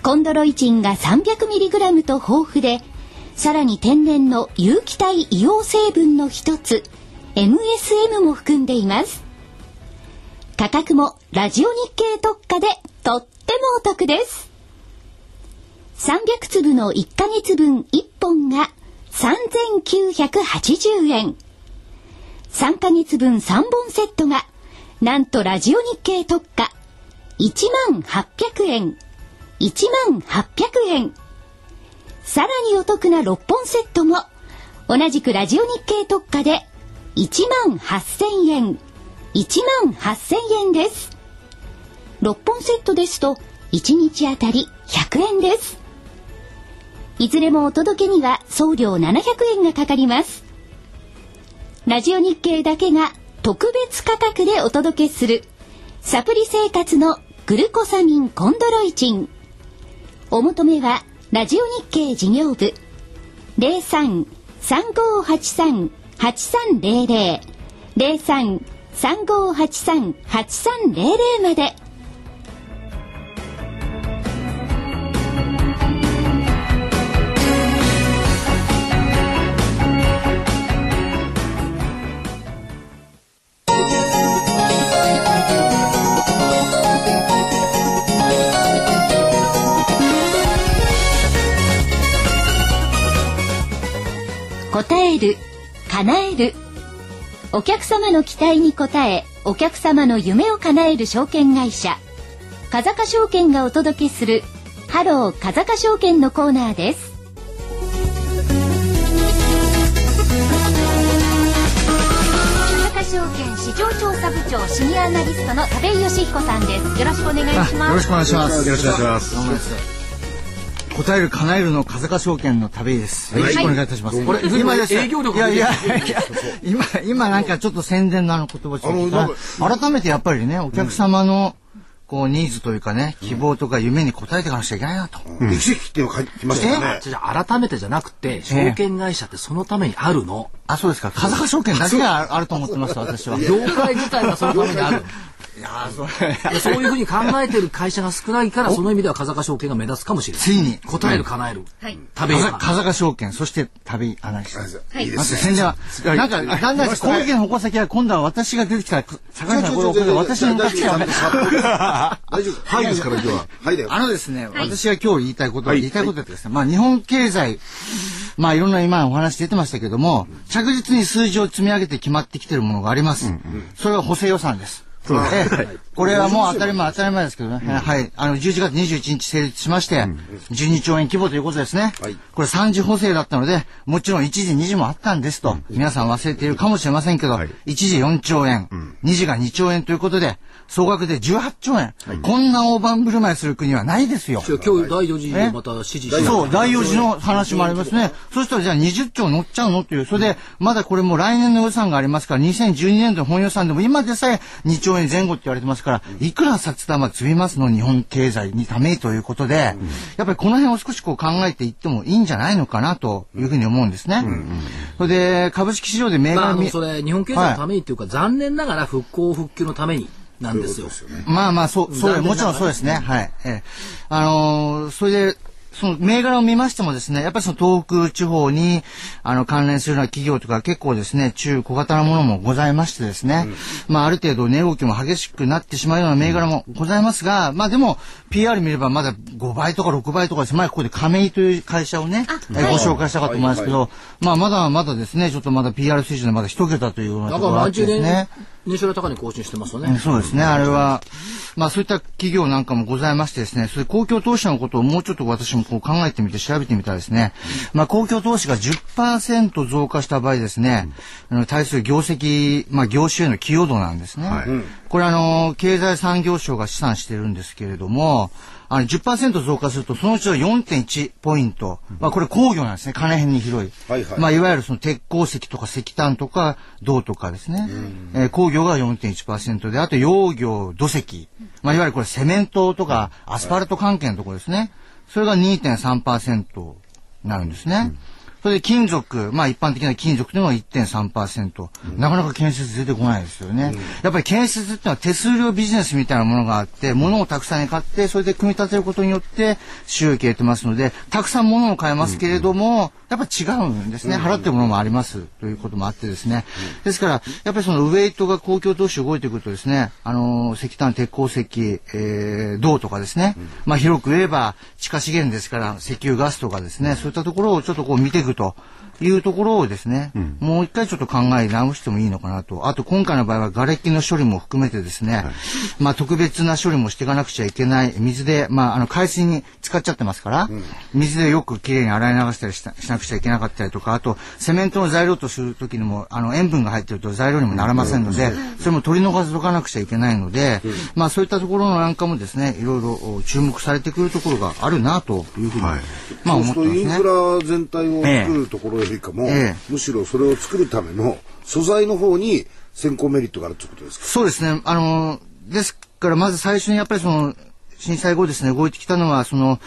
Speaker 2: コンドロイチンが 300mg と豊富で、さらに天然の有機体硫黄成分の一つ、MSM も含んでいます。価格もラジオ日経特価でとってもお得です。300粒の1ヶ月分1本が3980円。3ヶ月分3本セットが、なんとラジオ日経特価、1万800円。1万800円。さらにお得な6本セットも、同じくラジオ日経特価で、1万8000円。1万8000円です。6本セットですと、1日あたり100円です。いずれもお届けには送料700円がかかります。ラジオ日経だけが特別価格でお届けするサプリ生活のグルコサミンコンドロイチン。お求めはラジオ日経事業部03-3583-8300 03-3583-8300まで。答える、叶える。お客様の期待に応え、お客様の夢を叶える証券会社、風賀証券がお届けする、ハロー風賀証券のコーナーです。証券市場調査部長シニアアナリストの田部井義彦さんです。よろしくお願いします。
Speaker 5: よろしくお願いします。
Speaker 4: よろしくお願いします。
Speaker 5: 答える叶えるの風賀証券の旅です。よろしくお願いいたします。
Speaker 1: これ
Speaker 5: 今です
Speaker 1: 営業力
Speaker 5: いやいや今今なんかちょっと宣伝のあの言葉をちょっと改めてやっぱりねお客様のこうニーズというかね希望とか夢に応えていかなくちゃいけないなと。
Speaker 3: 歴史っていうのが来ましたよね。
Speaker 1: じゃあ改めてじゃなくて証券会社ってそのためにあるの、
Speaker 5: あそうですか。風賀証券だけがあると思ってました私は。
Speaker 1: 業界自体がそのためにある
Speaker 5: いいやーそれ
Speaker 1: でそういうふうに考えてる会社が少ないから、その意味では風賀証券が目立つかもしれない。
Speaker 5: ついに
Speaker 1: 答える、叶える。
Speaker 2: はい。
Speaker 1: 食べ。
Speaker 5: 風風賀証券、そして旅アナリスト。
Speaker 2: はい
Speaker 3: いいで。
Speaker 5: 宣伝は。なんか、だんだん、攻撃の矛先は今度は私が出てきたら、坂井さん、これ、私に向かってきたらね
Speaker 3: 大丈夫。
Speaker 4: はいですから今日は。
Speaker 3: はいだよ。
Speaker 5: あのですね、私が今日言いたいことは、言いたいことはですね、まあ日本経済、まあいろんな今お話出てましたけども、着実に数字を積み上げて決まってきてるものがあります。それは補正予算です。ええこれはもう当たり前、当たり前ですけどね。はい。あの、11月21日成立しまして、12兆円規模ということですね。
Speaker 3: はい
Speaker 5: これ3次補正だったので、もちろん1次、2次もあったんですと、皆さん忘れているかもしれませんけど、
Speaker 4: はい
Speaker 5: 1次4兆円、2次が2兆円ということで、総額で18兆円。こんな大盤振る舞いする国はないですよ。
Speaker 1: 今日第4次でまた指示して
Speaker 5: そう、第4次の話もありますね。そしたらじゃあ20兆乗っちゃうの？っていう。それで、まだこれも来年の予算がありますから、2012年度の本予算でも今でさえ2兆円前後って言われてますから、いくら札束積みますの日本経済にためにということで、やっぱりこの辺を少しこう考えていってもいいんじゃないのかなというふうに思うんですね。それで、株式市場で銘
Speaker 1: まあ、それ、日本経済のためにっていうか、残念ながら復興復旧のためになんですよ。
Speaker 5: まあまあ、そう、そう、もちろんそうですね。はい。ええ。あのーそれで、その銘柄を見ましてもですね、やっぱりその東北地方に、あの、関連するような企業とか結構ですね、中小型のものもございましてですね、まあある程度値動きも激しくなってしまうような銘柄もございますが、まあでも、PR 見ればまだ5倍とか6倍とかです。前ここで亀井という会社をね、えーご紹介したかと思いますけど、まあまだまだですね、ちょっとまだ PR 水準でまだ一桁というようなところがあってですね。、
Speaker 1: 年収の高値更新してますよ
Speaker 5: うん
Speaker 1: ね。
Speaker 5: そうですね。あれは、まあそういった企業なんかもございましてですね、それ公共投資のことをもうちょっと私もこう考えてみて調べてみたらですね、まあ公共投資が10%増加した場合ですね、あの対する業績、まあ業種への寄与度なんですね。これあの、経済産業省が試算してるんですけれども、あの10%増加するとそのうちの4.1ポイント、まあこれ工業なんですね、金辺に広い。
Speaker 3: はいはい
Speaker 5: まあいわゆるその鉄鉱石とか石炭とか銅とかですね。えー工業が4.1%で、あと養業、土石。まあいわゆるこれセメントとかアスファルト関係のところですね。それが2.3%になるんですね。それで金属、まあ一般的な金属というのは1.3%。なかなか建設出てこないですよね。やっぱり建設っていうのは手数料ビジネスみたいなものがあって、物をたくさん買って、それで組み立てることによって収益を得てますので、たくさん物を買えますけれども、やっぱ違うんですね。払ってるものもあります。ということもあってですね。ですから、やっぱりそのウェイトが公共投資動いてくるとですね、あの、石炭、鉄鉱石、えー、銅とかですね、まあ広く言えば地下資源ですから、石油ガスとかですね、そういったところをちょっとこう見ていくと。いうところをですね、もう一回ちょっと考え直してもいいのかなと。あと今回の場合は瓦礫の処理も含めてですね、まあ特別な処理もしていかなくちゃいけない。水で、まああの海水に使っちゃってますから、水でよくきれいに洗い流したりしなくちゃいけなかったりとか、あとセメントの材料とするときにも、あの塩分が入ってると材料にもならませんので、それも取り逃しておかなくちゃいけないので、まあそういったところのなんかもですね、いろいろお注目されてくるところがあるなというふうに、
Speaker 4: はい
Speaker 5: まあ思ってますね。
Speaker 3: フラ全体を作るところよりかも、
Speaker 5: ええ。
Speaker 3: むしろそれを作るための素材の方に先行メリットがあるってことですか？
Speaker 5: そうですね。あの、ですから、まず最初にやっぱりその、震災後ですね、動いてきたのは、その、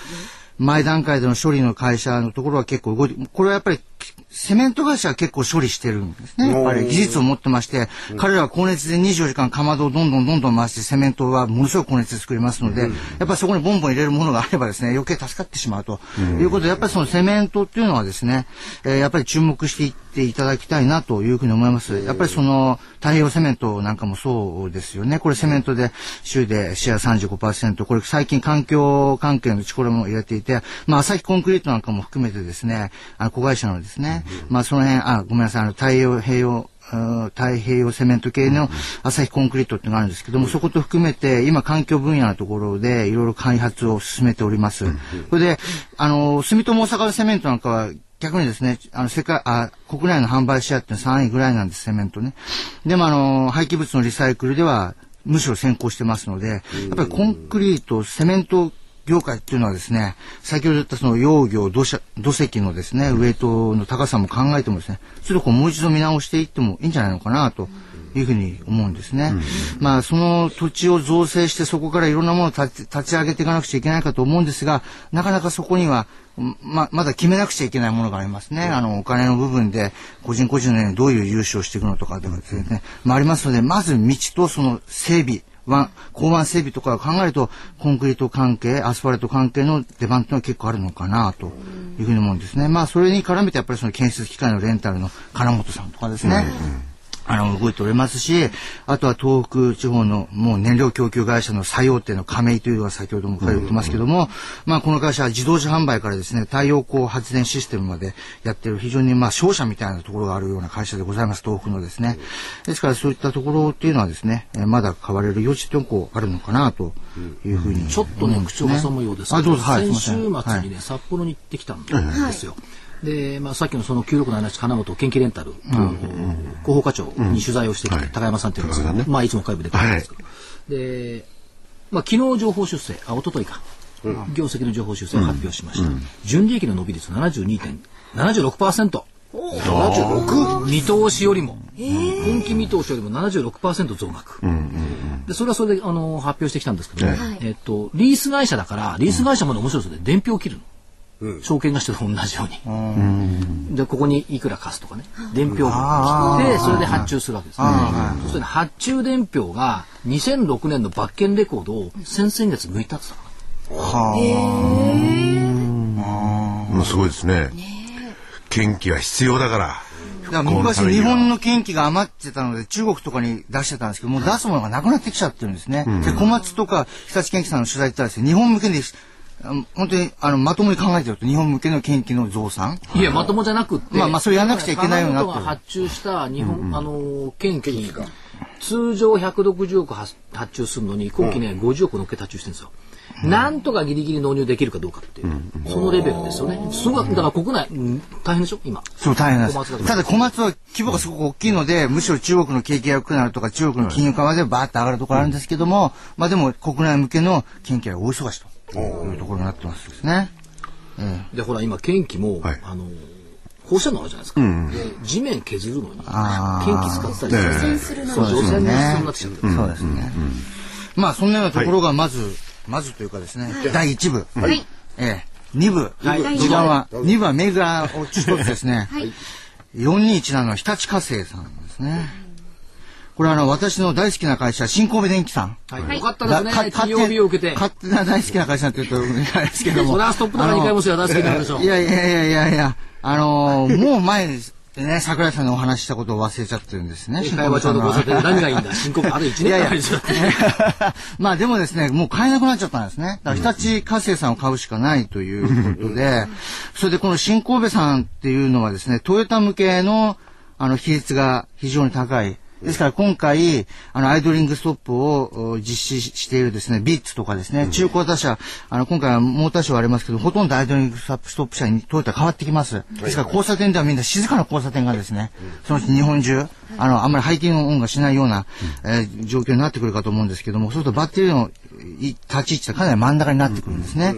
Speaker 5: 前段階での処理の会社のところは結構動いて、これはやっぱり、セメント会社は結構処理してるんですね。やっぱり技術を持ってまして、彼らは高熱で24時間かまどをどんどんどんどん回して、セメントはものすごい高熱で作りますので、やっぱりそこにボンボン入れるものがあればですね、余計助かってしまうということで、やっぱりそのセメントっていうのはですね、えーやっぱり注目していっていただきたいなというふうに思います。やっぱりその、太平洋セメントなんかもそうですよね。これセメントで州でシェア35%、これ最近環境関係の力も入れていて、まあ、朝日コンクリートなんかも含めてですね、あの、子会社のですね、まあ、その辺、あ、ごめんなさい、あの、太平洋、平洋、うん太平洋セメント系の朝日コンクリートってのがあるんですけども、そこと含めて、今環境分野のところでいろいろ開発を進めております。それで、あの、住友大阪のセメントなんかは、逆にですね、あの、世界、あ、国内の販売シェアって3位ぐらいなんです、セメントね。でもあの、廃棄物のリサイクルでは、むしろ先行してますので、やっぱりコンクリート、セメント業界っていうのはですね、先ほど言ったその養業、土砂、土石のですね、ウエイトの高さも考えてもですね、ちょっとこうもう一度見直していってもいいんじゃないのかなと。いうふうに思うんですね。まあ、その土地を造成して、そこからいろんなものを立ち立ち上げていかなくちゃいけないかと思うんですが、なかなかそこには、ま、まだ決めなくちゃいけないものがありますね。あの、お金の部分で、個人個人のようにどういう融資をしていくのとかでもですね、まあ、ありますので、まず道とその整備湾、港湾整備とかを考えると、コンクリート関係、アスファルト関係の出番というのは結構あるのかなというふうに思うんですね。まあ、それに絡めてやっぱりその建設機械のレンタルの金本さんとかですね。あの、動いておりますし、あとは東北地方のもう燃料供給会社の最大手の亀井というのが先ほども言ってますけども、まあこの会社は自動車販売からですね、太陽光発電システムまでやってる非常にまあ商社みたいなところがあるような会社でございます、東北のですね。ですからそういったところっていうのはですね、えーまだ買われる余地っていうのもこうあるのかなというふうに、
Speaker 1: ちょっとね、口を挟むようですけど、
Speaker 5: あどうぞ。はい
Speaker 1: 先週末にね、札幌に行ってきたんですよ。で、まあ、さっきのその9678金本研究レンタル、広報課長に取材をしてきて、高山さんっていうんですけど、まあ、いつも会部で書いてるんですけど、で、まあ、昨日情報出世、あ、一昨日か、業績の情報修正を発表しました。純利益の伸び率72.76%。
Speaker 3: 76?
Speaker 1: 見通しよりも、本期見通しよりも76%増額、でそれはそれであの発表してきたんですけど、えっと、リース会社だからリース会社もね面白いですよね。伝票を切るの、証券会社と同じように、でここにいくら貸すとかね。伝票を切ってそれで発注するわけですね、そうすると発注伝票が2006年の罰金レコードを先々月抜いたって言たかな
Speaker 4: もうすごいですね。元気は必要だから。
Speaker 5: 昔日本の研機が余ってたので中国とかに出してたんですけどもう出すものがなくなってきちゃってるんですね。で小松とか日立研機さんの取材行ったらですね日本向けに本当にあのまともに考えてると日本向けの研機の増産？
Speaker 1: いや、まともじゃなくって。
Speaker 5: まあまあそれやらなくちゃいけないよう。になって
Speaker 1: 発注した日本、あの、研機、通常160億発発注するのに、今期ね、50億乗っけて発注してるんですよ。なんとかギリギリ納入できるかどうかっていう、そのレベルですよね。すごい、だから国内、うん大変でしょ？今。
Speaker 5: そう大変なんです。ただ小松は規模がすごく大きいので、むしろ中国の景気が良くなるとか、中国の金融緩和でバーッと上がるところあるんですけども、まあでも国内向けの研究は大忙しというところになってますですね。
Speaker 1: で、ほら、今、研機も、
Speaker 4: はい
Speaker 1: あの、放射能あるじゃないですか。で、地面削るのに、使ったりして、
Speaker 2: 汚染するのに
Speaker 1: 除染が必要になってきちゃってる。
Speaker 5: そうですね。まあそんなようなところがまず、まずというかですね、第1部。
Speaker 2: はい。
Speaker 5: ええ、2部。
Speaker 1: はい
Speaker 5: 時間は、2部は銘柄を一つですね。
Speaker 2: はい。
Speaker 5: 4217の日立火星さんですね。これはあの、私の大好きな会社、新神戸電機さん。
Speaker 1: はい。よかったです
Speaker 5: か
Speaker 1: ね。金曜日を受けて。
Speaker 5: 勝手な大好きな会社って言うと、あれですけども。
Speaker 1: それはストップ高2回もすれば大好きなんでしょう
Speaker 5: いやいやいやいやいや、あのーもう前ですね、桜井さんのお話ししたことを忘れちゃってるんですね。
Speaker 1: 会話ちょうど交差点で何がいいんだ申告あと1年
Speaker 5: いやいや
Speaker 1: かかりそうだって。
Speaker 5: まあでもですね、もう買えなくなっちゃったんですね。だから日立火星さんを買うしかないということで、それでこの新神戸さんっていうのはですね、トヨタ向けのあの比率が非常に高い。ですから今回、あの、アイドリングストップをお実施しているですね、ビッツとかですね、中古他社、あの、今回はモーターショーありますけど、ほとんどアイドリングストップ社にトヨタ変わってきます。ですから交差点ではみんな静かな交差点がですね、そのうち日本中、あの、あんまりハイティング音がしないような、えー状況になってくるかと思うんですけども、そうするとバッテリーのい立ち位置ってかなり真ん中になってくるんですね。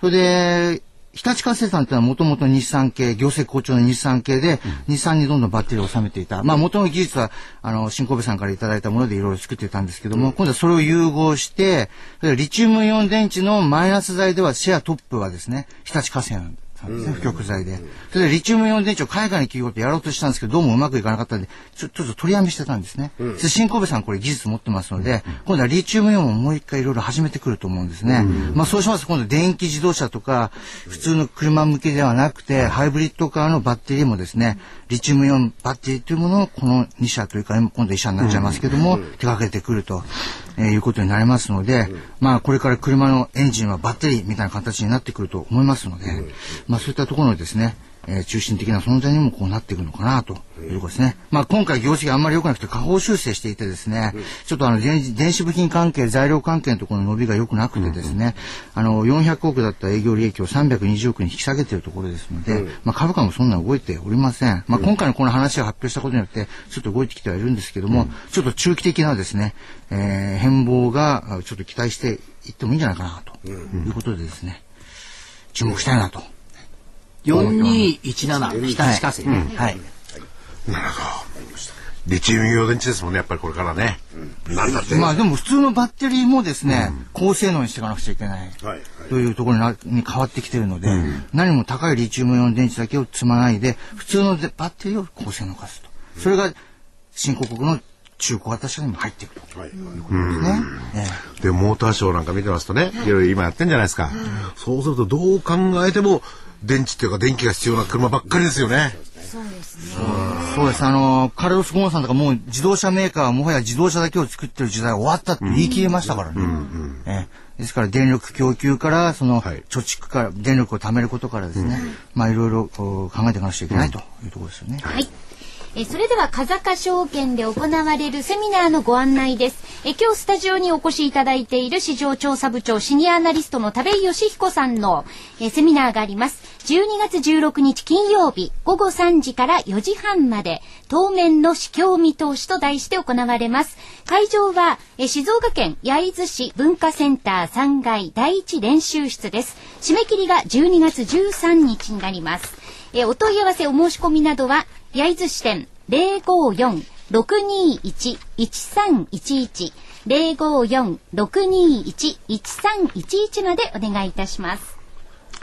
Speaker 5: それで、日立火星さんってのはもともと日産系、業績好調の日産系で、日産にどんどんバッテリーを収めていた。まあ元の技術は、あの、新神戸さんからいただいたものでいろいろ作ってたんですけども、今度はそれを融合して、リチウムイオン電池のマイナス材ではシェアトップはですね、日立火星なんさんですね、不極材で。それでリチウムイオン電池を海外の企業とやろうとしたんですけど、どうもうまくいかなかったんで、ちょちょっと取りやめしてたんですね。で新神戸さんこれ技術持ってますので、今度はリチウムイオンをもう一回いろいろ始めてくると思うんですね。まあそうしますと今度電気自動車とか、普通の車向けではなくて、ハイブリッドカーのバッテリーもですね、リチウムイオンバッテリーというものをこの2社というか、今度1社になっちゃいますけども、手掛けてくると、えーいうことになりますので、まあこれから車のエンジンはバッテリーみたいな形になってくると思いますので、まあそういったところのですね、えー中心的な存在にもこうなっていくのかなというところですね。まあ今回業績があんまり良くなくて下方修正していてですね、ちょっとあの電電子部品関係、材料関係のところの伸びが良くなくてですね、あの400億だった営業利益を320億に引き下げているところです。ので、まあ株価もそんな動いておりません。まあ今回のこの話が発表したことによってちょっと動いてきてはいるんですけども、ちょっと中期的なですね、えー変貌があちょっと期待していってもいいんじゃないかなということでですね、注目したいなと。
Speaker 1: 4217、日立火星。
Speaker 5: はい。
Speaker 4: リチウムイオン電池ですもんね、やっぱりこれからね。
Speaker 3: なんだって。
Speaker 5: まあでも普通のバッテリーもですね、高性能にしていかなくちゃいけない。
Speaker 3: はい。
Speaker 5: というところに変わってきているので、何も高いリチウムイオン電池だけを積まないで、普通のでバッテリーを高性能化すると。それが新興国の中古型車にも入っていくと
Speaker 3: はい。
Speaker 5: いうことですね。ええ
Speaker 4: で、モーターショーなんか見てますとね、いろいろ今やってんじゃないですか。そうするとどう考えても、電池っていうか電気が必要な車ばっかりですよね。
Speaker 2: そうですね。
Speaker 5: そうです。あの、カルロス・ゴーンさんとかもう自動車メーカーはもはや自動車だけを作ってる時代が終わったって言い切れましたからね。ええですから電力供給から、その、
Speaker 4: はい
Speaker 5: 貯蓄から、電力を貯めることからですね、まあいろいろ考えていかなくちゃいけないというところですよね。
Speaker 2: はい。えそれでは風賀証券で行われるセミナーのご案内です。え今日スタジオにお越しいただいている市場調査部長シニアアナリストの田部義彦さんの、えセミナーがあります。12月16日金曜日午後3時から4時半まで当面の市況見通しと題して行われます。会場は、え静岡県焼津市文化センター3階第一練習室です。締め切りが12月13日になります。えお問い合わせお申し込みなどは焼津支店054-621-1311 054-621-1311までお願いいたします。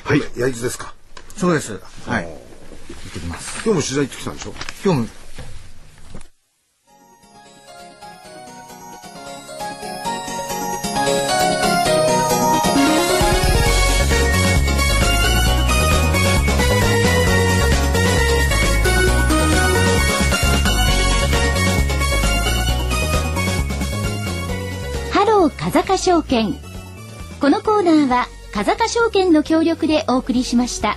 Speaker 3: はい。焼津ですか。
Speaker 5: そうです。はい。行ってきます。
Speaker 3: 今日も取材行ってきたんでしょ？
Speaker 5: 今日も
Speaker 2: 風賀証券。このコーナーは風賀証券の協力でお送りしました。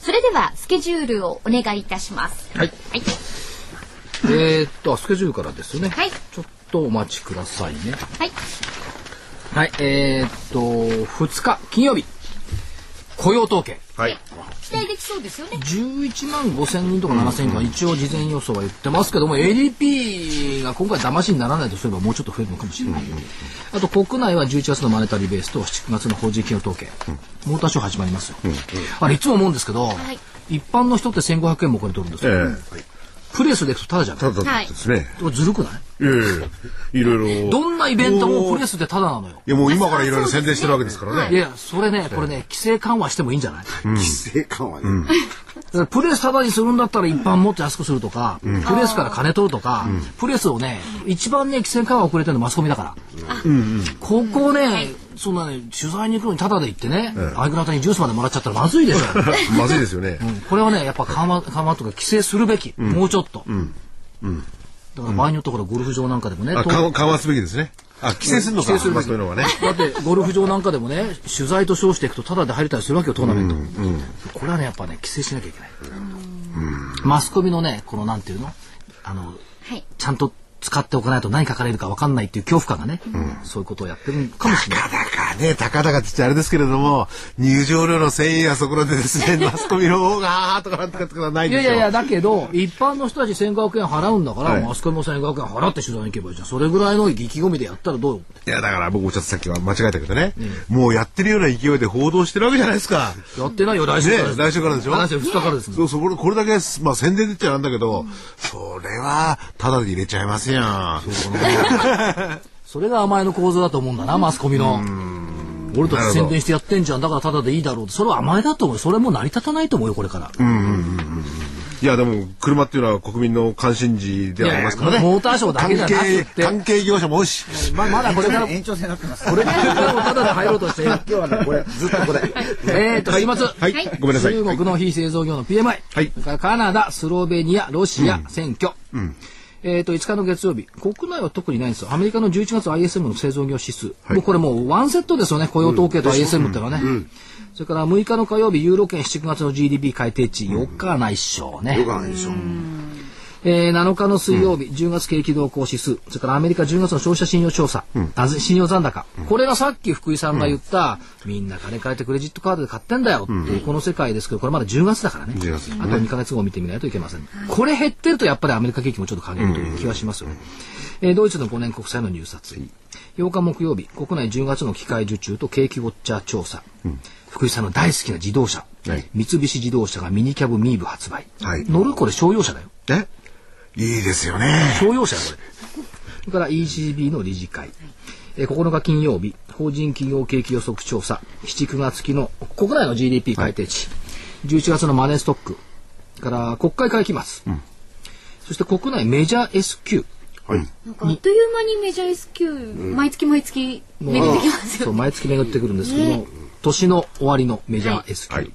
Speaker 2: それではスケジュールをお願いいたします。
Speaker 1: はい。
Speaker 2: はい。
Speaker 1: えーっと、スケジュールからですよね。
Speaker 2: はい
Speaker 1: ちょっとお待ちくださいね。
Speaker 2: はい。
Speaker 1: はい。えーっと、2日金曜日。雇用統計。
Speaker 4: はい。
Speaker 2: 期待できそうですよね。
Speaker 1: 11万5千人とか7千人とか一応事前予想は言ってますけども、ADP が今回騙しにならないとすればもうちょっと増えるのかもしれない。あと国内は11月のマネタリーベースと7月の法人企業統計。モーターショー始まりますよ。あれいつも思うんですけど、
Speaker 2: い
Speaker 1: 一般の人って1500円もこれ取るんです
Speaker 4: え
Speaker 1: よ。
Speaker 4: え
Speaker 1: プレスでいくとただじゃない
Speaker 4: ただですね。
Speaker 1: ずるくない？
Speaker 4: いやいろいろ。
Speaker 1: どんなイベントもプレスでただなのよ。
Speaker 4: いやもう今からいろいろ宣伝してるわけですからね。
Speaker 1: い。や、それね、これね、規制緩和してもいいんじゃない？
Speaker 3: 規制緩和
Speaker 1: プレスただにするんだったら一般もっと安くするとか、プレスから金取るとか、プレスをね、一番ね、規制緩和遅れてるのマスコミだから。ここね、そんなね、取材に行くのにタダで行ってね、相方にジュースまでもらっちゃったらまずいでしょ。
Speaker 4: まずいですよね。
Speaker 1: うんこれはね、やっぱ緩和、緩和とか規制するべき。もうちょっと。だから場合によってはほらゴルフ場なんかでもね、
Speaker 4: 緩和すべきですね。あ、規制するのか。
Speaker 1: 規制するべき
Speaker 4: まあそういうのはね。
Speaker 1: だってゴルフ場なんかでもね取材と称していくとタダで入れたりするわけよトーナメント、これはねやっぱね規制しなきゃいけない、マスコミのねこのなんていうの？あの
Speaker 2: はい。
Speaker 1: ちゃんと使っておかないと何書かれるか分かんないっていう恐怖感がね、そういうことをやってるかもしれない
Speaker 4: ね、たかだかって言っちゃあれですけれども、入場料の1000円やそこらでですね、マスコミの方が、とかなんとかとかないでしょ。
Speaker 1: いやいやいや、だけど、一般の人たち1500円払うんだから、
Speaker 4: はい
Speaker 1: マスコミも1500円払って取材に行けばいいじゃん。それぐらいの意気込みでやったらどう
Speaker 4: いや、だから僕もちょっとさっきは間違えたけどね、もうやってるような勢いで報道してるわけじゃないですか。
Speaker 1: やってないよ、来週から
Speaker 4: 来週からでしょ？
Speaker 1: 来週2日からですもん
Speaker 4: そうそう、これだけ、まあ宣伝で言っちゃなんだけど、それは、ただで入れちゃいますやん。
Speaker 1: そ れが甘えの構造だと思うんだな、マスコミの。俺たち宣伝してやってんじゃん。だからただでいいだろう。それは甘えだと思うよ。それも成り立たないと思うよ、これから。
Speaker 4: いや、でも、車っていうのは国民の関心事ではありますからね。
Speaker 1: モーターショーだけじゃなく
Speaker 4: 関
Speaker 1: て
Speaker 4: 係、関係業者も多いし。
Speaker 1: ままだこれから、
Speaker 5: 延長戦になってます。
Speaker 1: これからもただで入ろうとして、今日はね、これ、ずっとこれ。えーと、週末。
Speaker 4: はい、ごめんなさい。
Speaker 1: 中国の非製造業の PMI、
Speaker 4: はい
Speaker 1: それからカナダ、スロベニア、ロシア、選挙、えー、と5日の月曜日、国内は特にないんですよ、アメリカの11月 ISM の製造業指数、もうこれもうワンセットですよね、雇用統計と ISM ってのはね、それから6日の火曜日、ユーロ圏7月の GDP 改定値、4日はないっしょね。
Speaker 3: よくないでしょ。
Speaker 1: えー、7日の水曜日、10月景気動向指数、それからアメリカ10月の消費者信用調査、あず信用残高、これがさっき福井さんが言った、みんな金借りてクレジットカードで買ってんだよっていう、この世界ですけど、これまだ10月だからね。
Speaker 4: 10月
Speaker 1: あと2ヶ月後を見てみないといけません。これ減ってるとやっぱりアメリカ景気もちょっと陰るという気はしますよね。えードイツの5年国債の入札。8日木曜日、国内10月の機械受注と景気ウォッチャー調査。福井さんの大好きな自動車、
Speaker 4: はい。
Speaker 1: 三菱自動車がミニキャブミーブ発売。
Speaker 4: はい。
Speaker 1: 乗るこれ商用車だよ。
Speaker 4: え？いいですよね。
Speaker 1: 商用車よこれ。それから ECB の理事会。えー9日金曜日、法人企業景気予測調査、7、9月期の国内の GDP 改定値、11月のマネーストック、から国会会期末、そして国内メジャー S q
Speaker 3: はい。
Speaker 2: なんかあっという間にメジャー S q 毎月毎月巡ってきます
Speaker 1: そう
Speaker 2: よね。
Speaker 1: 毎月巡ってくるんですけども、年の終わりのメジャー S q、
Speaker 4: はい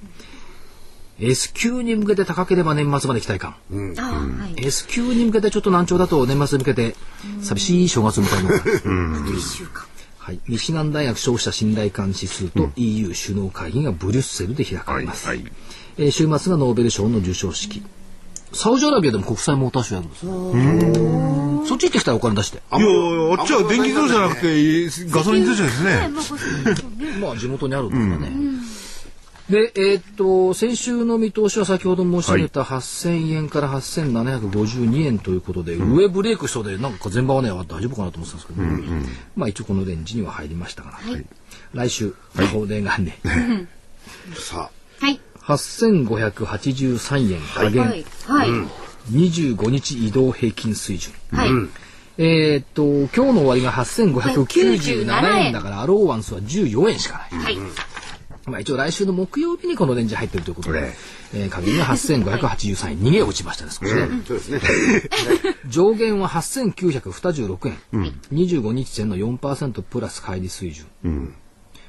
Speaker 1: S q に向けて高ければ年末まで期待感、
Speaker 2: あーはい。
Speaker 1: S q に向けてちょっと難聴だと年末に向けて寂しい正月を迎えるのかな。はい、ミシガン大学消費者信頼監視数と EU 首脳会議がブリュッセルで開かれます、
Speaker 4: はい
Speaker 1: えー週末がノーベル賞の授賞式。サウジアラビアでも国際モーターショー。やるん。ですよそっち行ってきたらお金出して。
Speaker 4: いやあっちは電気自動車じゃなくてガソリン自動車ですね。
Speaker 2: まあ
Speaker 1: 地元にあるんですかね。で、えーっと、先週の見通しは先ほど申し上げた8000円から8752円ということで、上ブレイクしそうで、なんか前場はね、大丈夫かなと思ってたんですけど、まあ一応このレンジには入りましたから、来週、法定元年、
Speaker 3: さ
Speaker 2: はい。
Speaker 1: 8583 円下減、
Speaker 2: はい。はい。
Speaker 1: 25日移動平均水準。
Speaker 2: はい。
Speaker 1: えーっと、今日の終わりが8597
Speaker 2: 97
Speaker 1: 円だから、アローワンスは14円しかない。
Speaker 2: はい。
Speaker 1: まあ一応来週の木曜日にこのレンジ入ってるということで
Speaker 4: ね、
Speaker 1: えー、限りが8583円、逃げ落ちましたね、少しね。
Speaker 3: あ、そうですね。
Speaker 1: 上限は8926円。25日線の4%プラス乖離水準。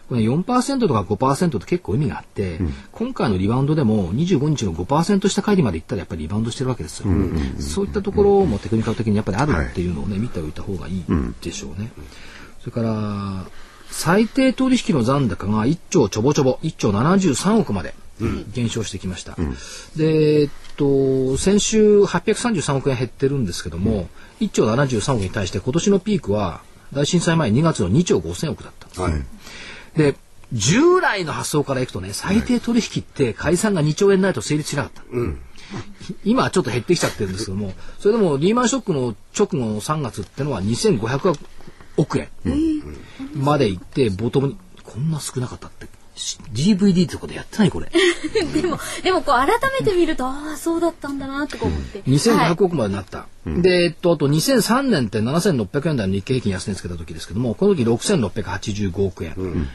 Speaker 1: これ4%とか5%って結構意味があって、今回のリバウンドでも25日の5%下乖離までいったらやっぱりリバウンドしてるわけですよ。そういったところもテクニカル的にやっぱりあるっていうのをね、見ておいた方がいいでしょうね。それから、最低取引の残高が1兆ちょぼちょぼ、1兆73億まで減少してきました。で、えっと、先週833億円減ってるんですけども、1兆73億に対して今年のピークは大震災前2月の2兆5000億だったんです。
Speaker 3: はい。
Speaker 1: で、従来の発想からいくとね、最低取引って解散が2兆円ないと成立しなかった。今はちょっと減ってきちゃってるんですけども、それでもリーマンショックの直後の3月ってのは2500億円まで行って、ボトムに、こんな少なかったって。し DVD ってことでやってないこれ。
Speaker 2: でも、でもこう改めて見ると、ああ、そうだったんだなとか思って。
Speaker 1: 2500億までなった。で、えっと、あと2003年って7600円台の日経平均安値つけた時ですけども、この時6685億円。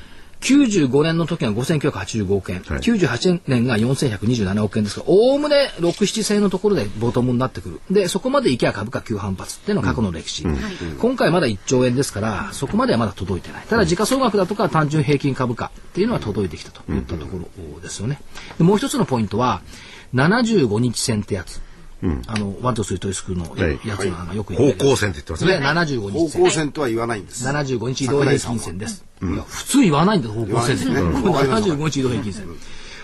Speaker 1: 95年の時が5985億円、
Speaker 4: はい
Speaker 1: 98年が4127億円ですから、おおむね6、7千円のところでボトムになってくる。で、そこまで行けば株価急反発っていうのが過去の歴史。今回まだ1兆円ですから、そこまではまだ届いてない。ただ、時価総額だとか単純平均株価っていうのは届いてきたといったところですよね。でもう一つのポイントは、75日線ってやつ。あの、ワントスリートイスクのや
Speaker 4: はい
Speaker 1: やつなんかよく言ってる
Speaker 4: 方向線って言ってます
Speaker 1: で
Speaker 4: ね。
Speaker 1: 75
Speaker 3: 方
Speaker 1: 日線。
Speaker 3: 向線とは言わないんです。
Speaker 1: 75日移動平均線です。いや普通言わないんだ方向線で。
Speaker 3: 言わないですねわかります
Speaker 1: 75日移動平均線。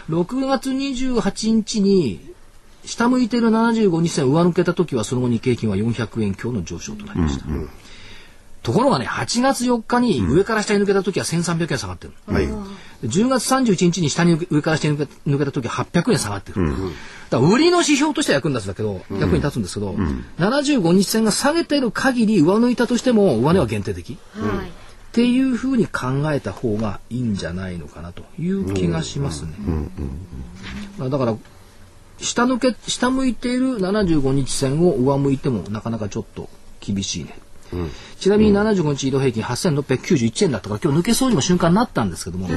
Speaker 1: 6月28日に下向いてる75日線を上抜けた時はその後日経平均は400円強の上昇となりました。ところがね、8月4日に上から下に抜けた時は1300円下がってる。
Speaker 3: はい。
Speaker 1: で10月31日に下に上から下に抜け抜けた時は800円下がってくる。だから売りの指標としては役に立つんだけど、役に立つんですけど、75日線が下げてる限り上抜いたとしても上値は限定的。
Speaker 2: はい。
Speaker 1: っていうふうに考えた方がいいんじゃないのかなという気がしますね。まあだから下抜け下向いている75日線を上向いてもなかなかちょっと厳しいね。ちなみに75日移動平均8691円だったから今日抜けそうにも瞬間になったんですけども、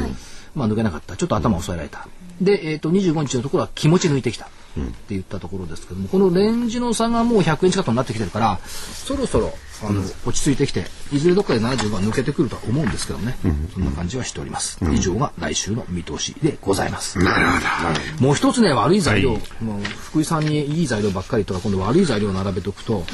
Speaker 1: まあ抜けなかった。ちょっと頭を押さえられた。で、えー、と25日のところは気持ち抜いてきた。って言ったところですけどもこのレンジの差がもう100円近くになってきてるからそろそろあの、落ち着いてきていずれどっかで75が抜けてくるとは思うんですけどね、そんな感じはしております、以上が来週の見通しでございます、
Speaker 4: なるほど。
Speaker 1: もう一つね悪い材料、
Speaker 4: はい。
Speaker 1: もう福井さんにいい材料ばっかりとか今度悪い材料を並べておくと
Speaker 2: はい。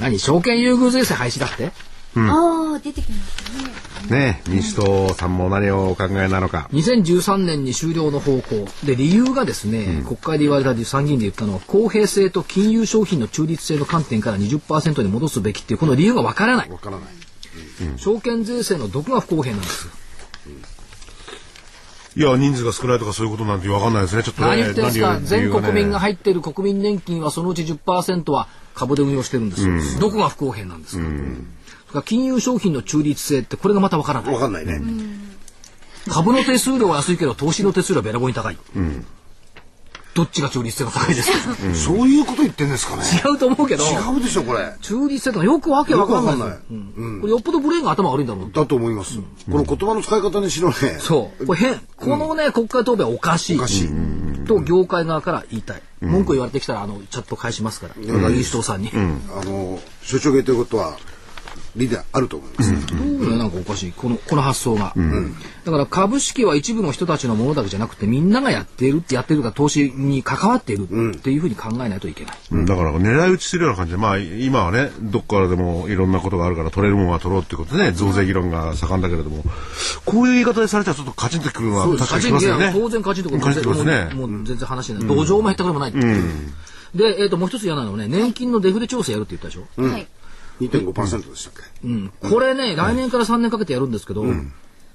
Speaker 1: 何証券優遇税制廃止だって？
Speaker 2: ああ、出てきましたね。
Speaker 4: ね民主党さんも何をお考えなのか。
Speaker 1: 2013年に終了の方向で理由がですね、国会で言われたり参議院で言ったのは公平性と金融商品の中立性の観点から20%に戻すべきっていうこの理由がわからない
Speaker 3: わからない。
Speaker 1: 証券税制のどこが不公平なんです
Speaker 4: いや、人数が少ないとかそういうことなんてわかんないですね。ちょっとね。
Speaker 1: 何言ってんですか
Speaker 4: 何を
Speaker 1: 全国民が
Speaker 4: 入
Speaker 1: 入っている国民年金はそのうち10%は株で運用してるんですよ、どこが不公平なんですか、それから金融商品の中立性ってこれがまたわからない。
Speaker 3: わかんないね。
Speaker 1: 株の手数料は安いけど投資の手数料はべらぼうに高い、どっちが中立性が高いですか？
Speaker 3: そういうこと言ってんですかね。
Speaker 1: 違うと思うけど、
Speaker 3: 違うでしょ、これ。
Speaker 1: 中立性とかよくわけわかんない
Speaker 3: よくわかんない
Speaker 1: うんこれよっぽどブレーンが頭悪いんだろう。
Speaker 3: だと思います。この言葉の使い方にしろね。
Speaker 1: そう。これ変。このね、国会答弁はおかしい。
Speaker 3: おかしい。
Speaker 1: と業界側から言いたい。文句言われてきたら、あの、チャット返しますから。民主党さんに。
Speaker 3: あの、所長芸ということは、理であると思います。
Speaker 1: どうねなんかおかしい。この、この発想が。だから株式は一部の人たちのものだけじゃなくて、みんながやっているってやってるから投資に関わっているっていうふうに考えないといけない。
Speaker 4: うんだから狙い撃ちするような感じで、まあ今はね、どっからでもいろんなことがあるから取れるものは取ろうっていうことでね、増税議論が盛んだけれども、こういう言い方でされたらちょっとカチンとくるのは確かにきますよね。
Speaker 1: 当然勝ちとか
Speaker 4: カチンときますね。
Speaker 1: もうもう全然話にない。土壌も減ったくれもない。で、えっ、と、もう一つ嫌なのはね、年金のデフレ調整やるって言ったでしょ。
Speaker 2: はい。
Speaker 3: 2.5%でしたっけ？
Speaker 1: うん。これね、来年から3年かけてやるんですけど、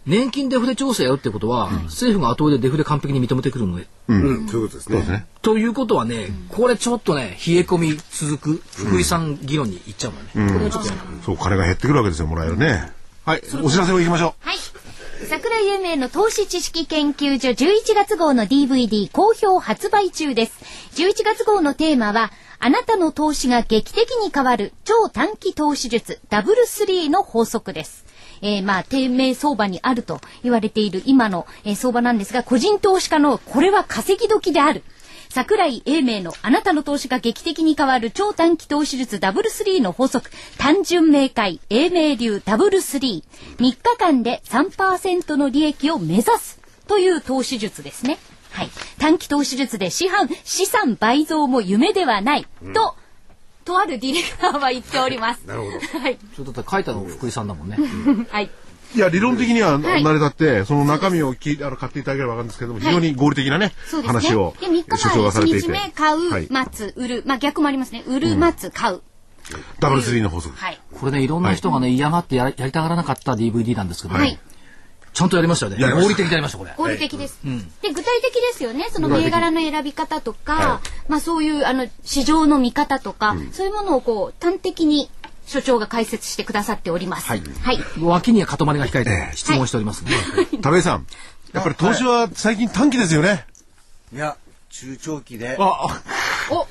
Speaker 1: 年金デフレ調整やるってことは、政府が後追いでデフレ完璧に認めてくるので。
Speaker 3: うん。そういうことですね。
Speaker 4: ね
Speaker 1: ということはね、これちょっとね、冷え込み続く福井さん議論に行っちゃうのね。これはちょっと
Speaker 4: そう、金が減ってくるわけですよ、もらえるね。はい、お知らせを行きましょ
Speaker 2: はい。桜井英明の投資知識研究所11月号の DVD 好評発売中です。11月号のテーマは、あなたの投資が劇的に変わる超短期投資術ダブルスリーの法則です。えーまあ、低迷相場にあると言われている今の、えー相場なんですが、個人投資家のこれは稼ぎ時である。桜井英明のあなたの投資が劇的に変わる超短期投資術ダブルスリーの法則単純明快英明流ダブルスリー3日間で3%の利益を目指すという投資術ですね。はい。短期投資術で資産、資産倍増も夢ではない、と、とあるディレクターは言っております。なるほど。はい。
Speaker 1: ちょっと書いたの福井さんだもんね。
Speaker 2: はい。
Speaker 4: う。いや、理論的には
Speaker 2: はい
Speaker 4: 成り立って、その中身を聞いあの買っていただければわかるんですけども、非常に合理的なね。話を
Speaker 2: で、3日
Speaker 4: 所長がさ
Speaker 2: 間
Speaker 4: れていて。
Speaker 2: 1日目買う、
Speaker 4: はい
Speaker 2: 待つ、売る。まあ逆もありますね。売る、待つ、買う。
Speaker 4: ダブルスリーの法則。
Speaker 2: はい。
Speaker 1: これね、いろんな人がね、嫌がってややりたがらなかった DVD なんですけど、
Speaker 2: はい。
Speaker 1: ちゃんとやりましたよね。合理的でやりました、これ。
Speaker 2: 合理的です。で、具体的ですよね。その銘柄の選び方とか、まあそういう、あの、市場の見方とか、そういうものをこう、端的に所長が解説してくださっております。
Speaker 1: はい
Speaker 2: はい。
Speaker 1: 脇には塊が控えて質問しておりますね。
Speaker 4: 田部井さん、やっぱり投資は最近短期ですよね。
Speaker 6: いや、中長期で。
Speaker 1: あ、
Speaker 2: お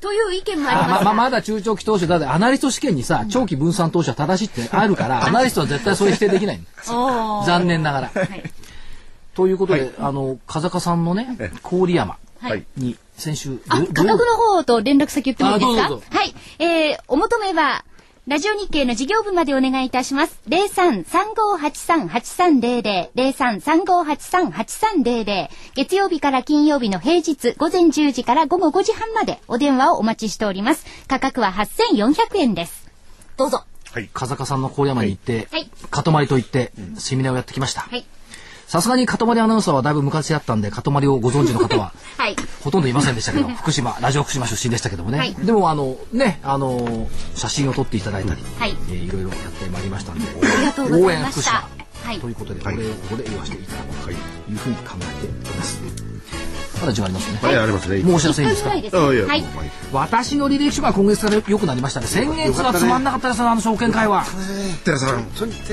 Speaker 2: という意見もあり
Speaker 1: あ
Speaker 2: ますが。
Speaker 1: まままだ中長期投資だってアナリスト試験にさ、長期分散投資は正しいってあるから、アナリストは絶対それ否定できない 残念ながら。
Speaker 2: はい。
Speaker 1: ということで、あの、風香さんのね、郡山
Speaker 2: はい。
Speaker 1: に先週、
Speaker 2: あ、
Speaker 1: ど
Speaker 2: 価格の方と連絡先言ってもいいですか？
Speaker 1: あどうぞどうぞ
Speaker 2: はい。えー、お求めは、ラジオ日経の事業部までお願いいたします。03-3583-8300、03-3583-8300、月曜日から金曜日の平日午前10時から午後5時半までお電話をお待ちしております。価格は8400円です。どうぞ。
Speaker 1: 風香さんの郡山に行って、
Speaker 2: はい
Speaker 1: 塊と行って、セミナーをやってきました。
Speaker 2: はい。
Speaker 1: さすがに塊アナウンサーはだいぶ昔やったんで、塊をご存知の方は、
Speaker 2: はい。
Speaker 1: ほとんどいませんでしたけど、福島、ラジオ福島出身でしたけどもね。
Speaker 2: はい
Speaker 1: でも、あの、ね、あの、写真を撮っていただいたり、
Speaker 2: はい
Speaker 1: えーいろいろやってまいりましたんで、応援福島。
Speaker 2: はい
Speaker 1: ということで、お礼をここで言わせていただこうというふうに考えております。まだ時間ありますね。
Speaker 4: はい、ありますね。
Speaker 1: もうお知らせいいですか
Speaker 2: はい。
Speaker 1: 私の履歴書が今月から良くなりましたね。先月はつまんなかったですね、あの証券会は。
Speaker 4: 寺さん、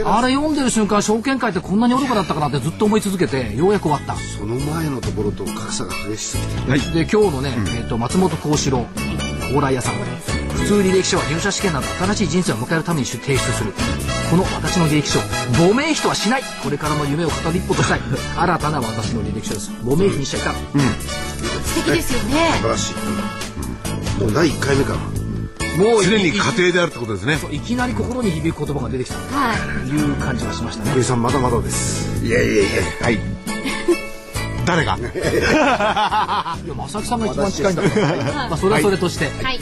Speaker 1: あれ読んでる瞬間、証券会ってこんなに愚かだったかなってずっと思い続けて、ようやく終わった。
Speaker 3: その前のところと格差が激しすぎて。
Speaker 4: はい。
Speaker 1: で今日のね、えっと松本幸四郎蓬莱屋さん普通履歴書は入社試験など新しい人生を迎えるために提出するこの私の履歴書亡命費とはしないこれからの夢を語り一歩としたい新たな私の履歴書です亡命費にしちゃいかん、
Speaker 2: 素敵ですよね。
Speaker 3: 素晴らしい。もう第1回目から。
Speaker 1: もう
Speaker 4: 常に
Speaker 1: い
Speaker 4: 家庭であるってことですね。
Speaker 1: いきなり心に響く言葉が出てきた
Speaker 2: はい。
Speaker 1: という感じがしましたね
Speaker 3: 福井さんまだまだです。
Speaker 4: いやいやいや、はい。誰が？
Speaker 1: いや正木さんが一番近いんだから、まあ、それはそれとして、
Speaker 2: はい。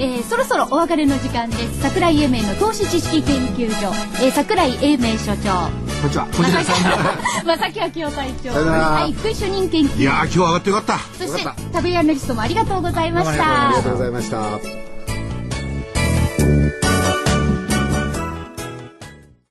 Speaker 2: えー、そろそろお別れの時間です。桜井英明の投資知識研究所、えー、桜井英明所長、
Speaker 1: こんにちは
Speaker 2: 正木明夫隊長、はい、福井主任研究
Speaker 4: いやー、今日上がってよかった。
Speaker 2: そして、食べアナリストもありがとうございました。
Speaker 3: ありがとうございました。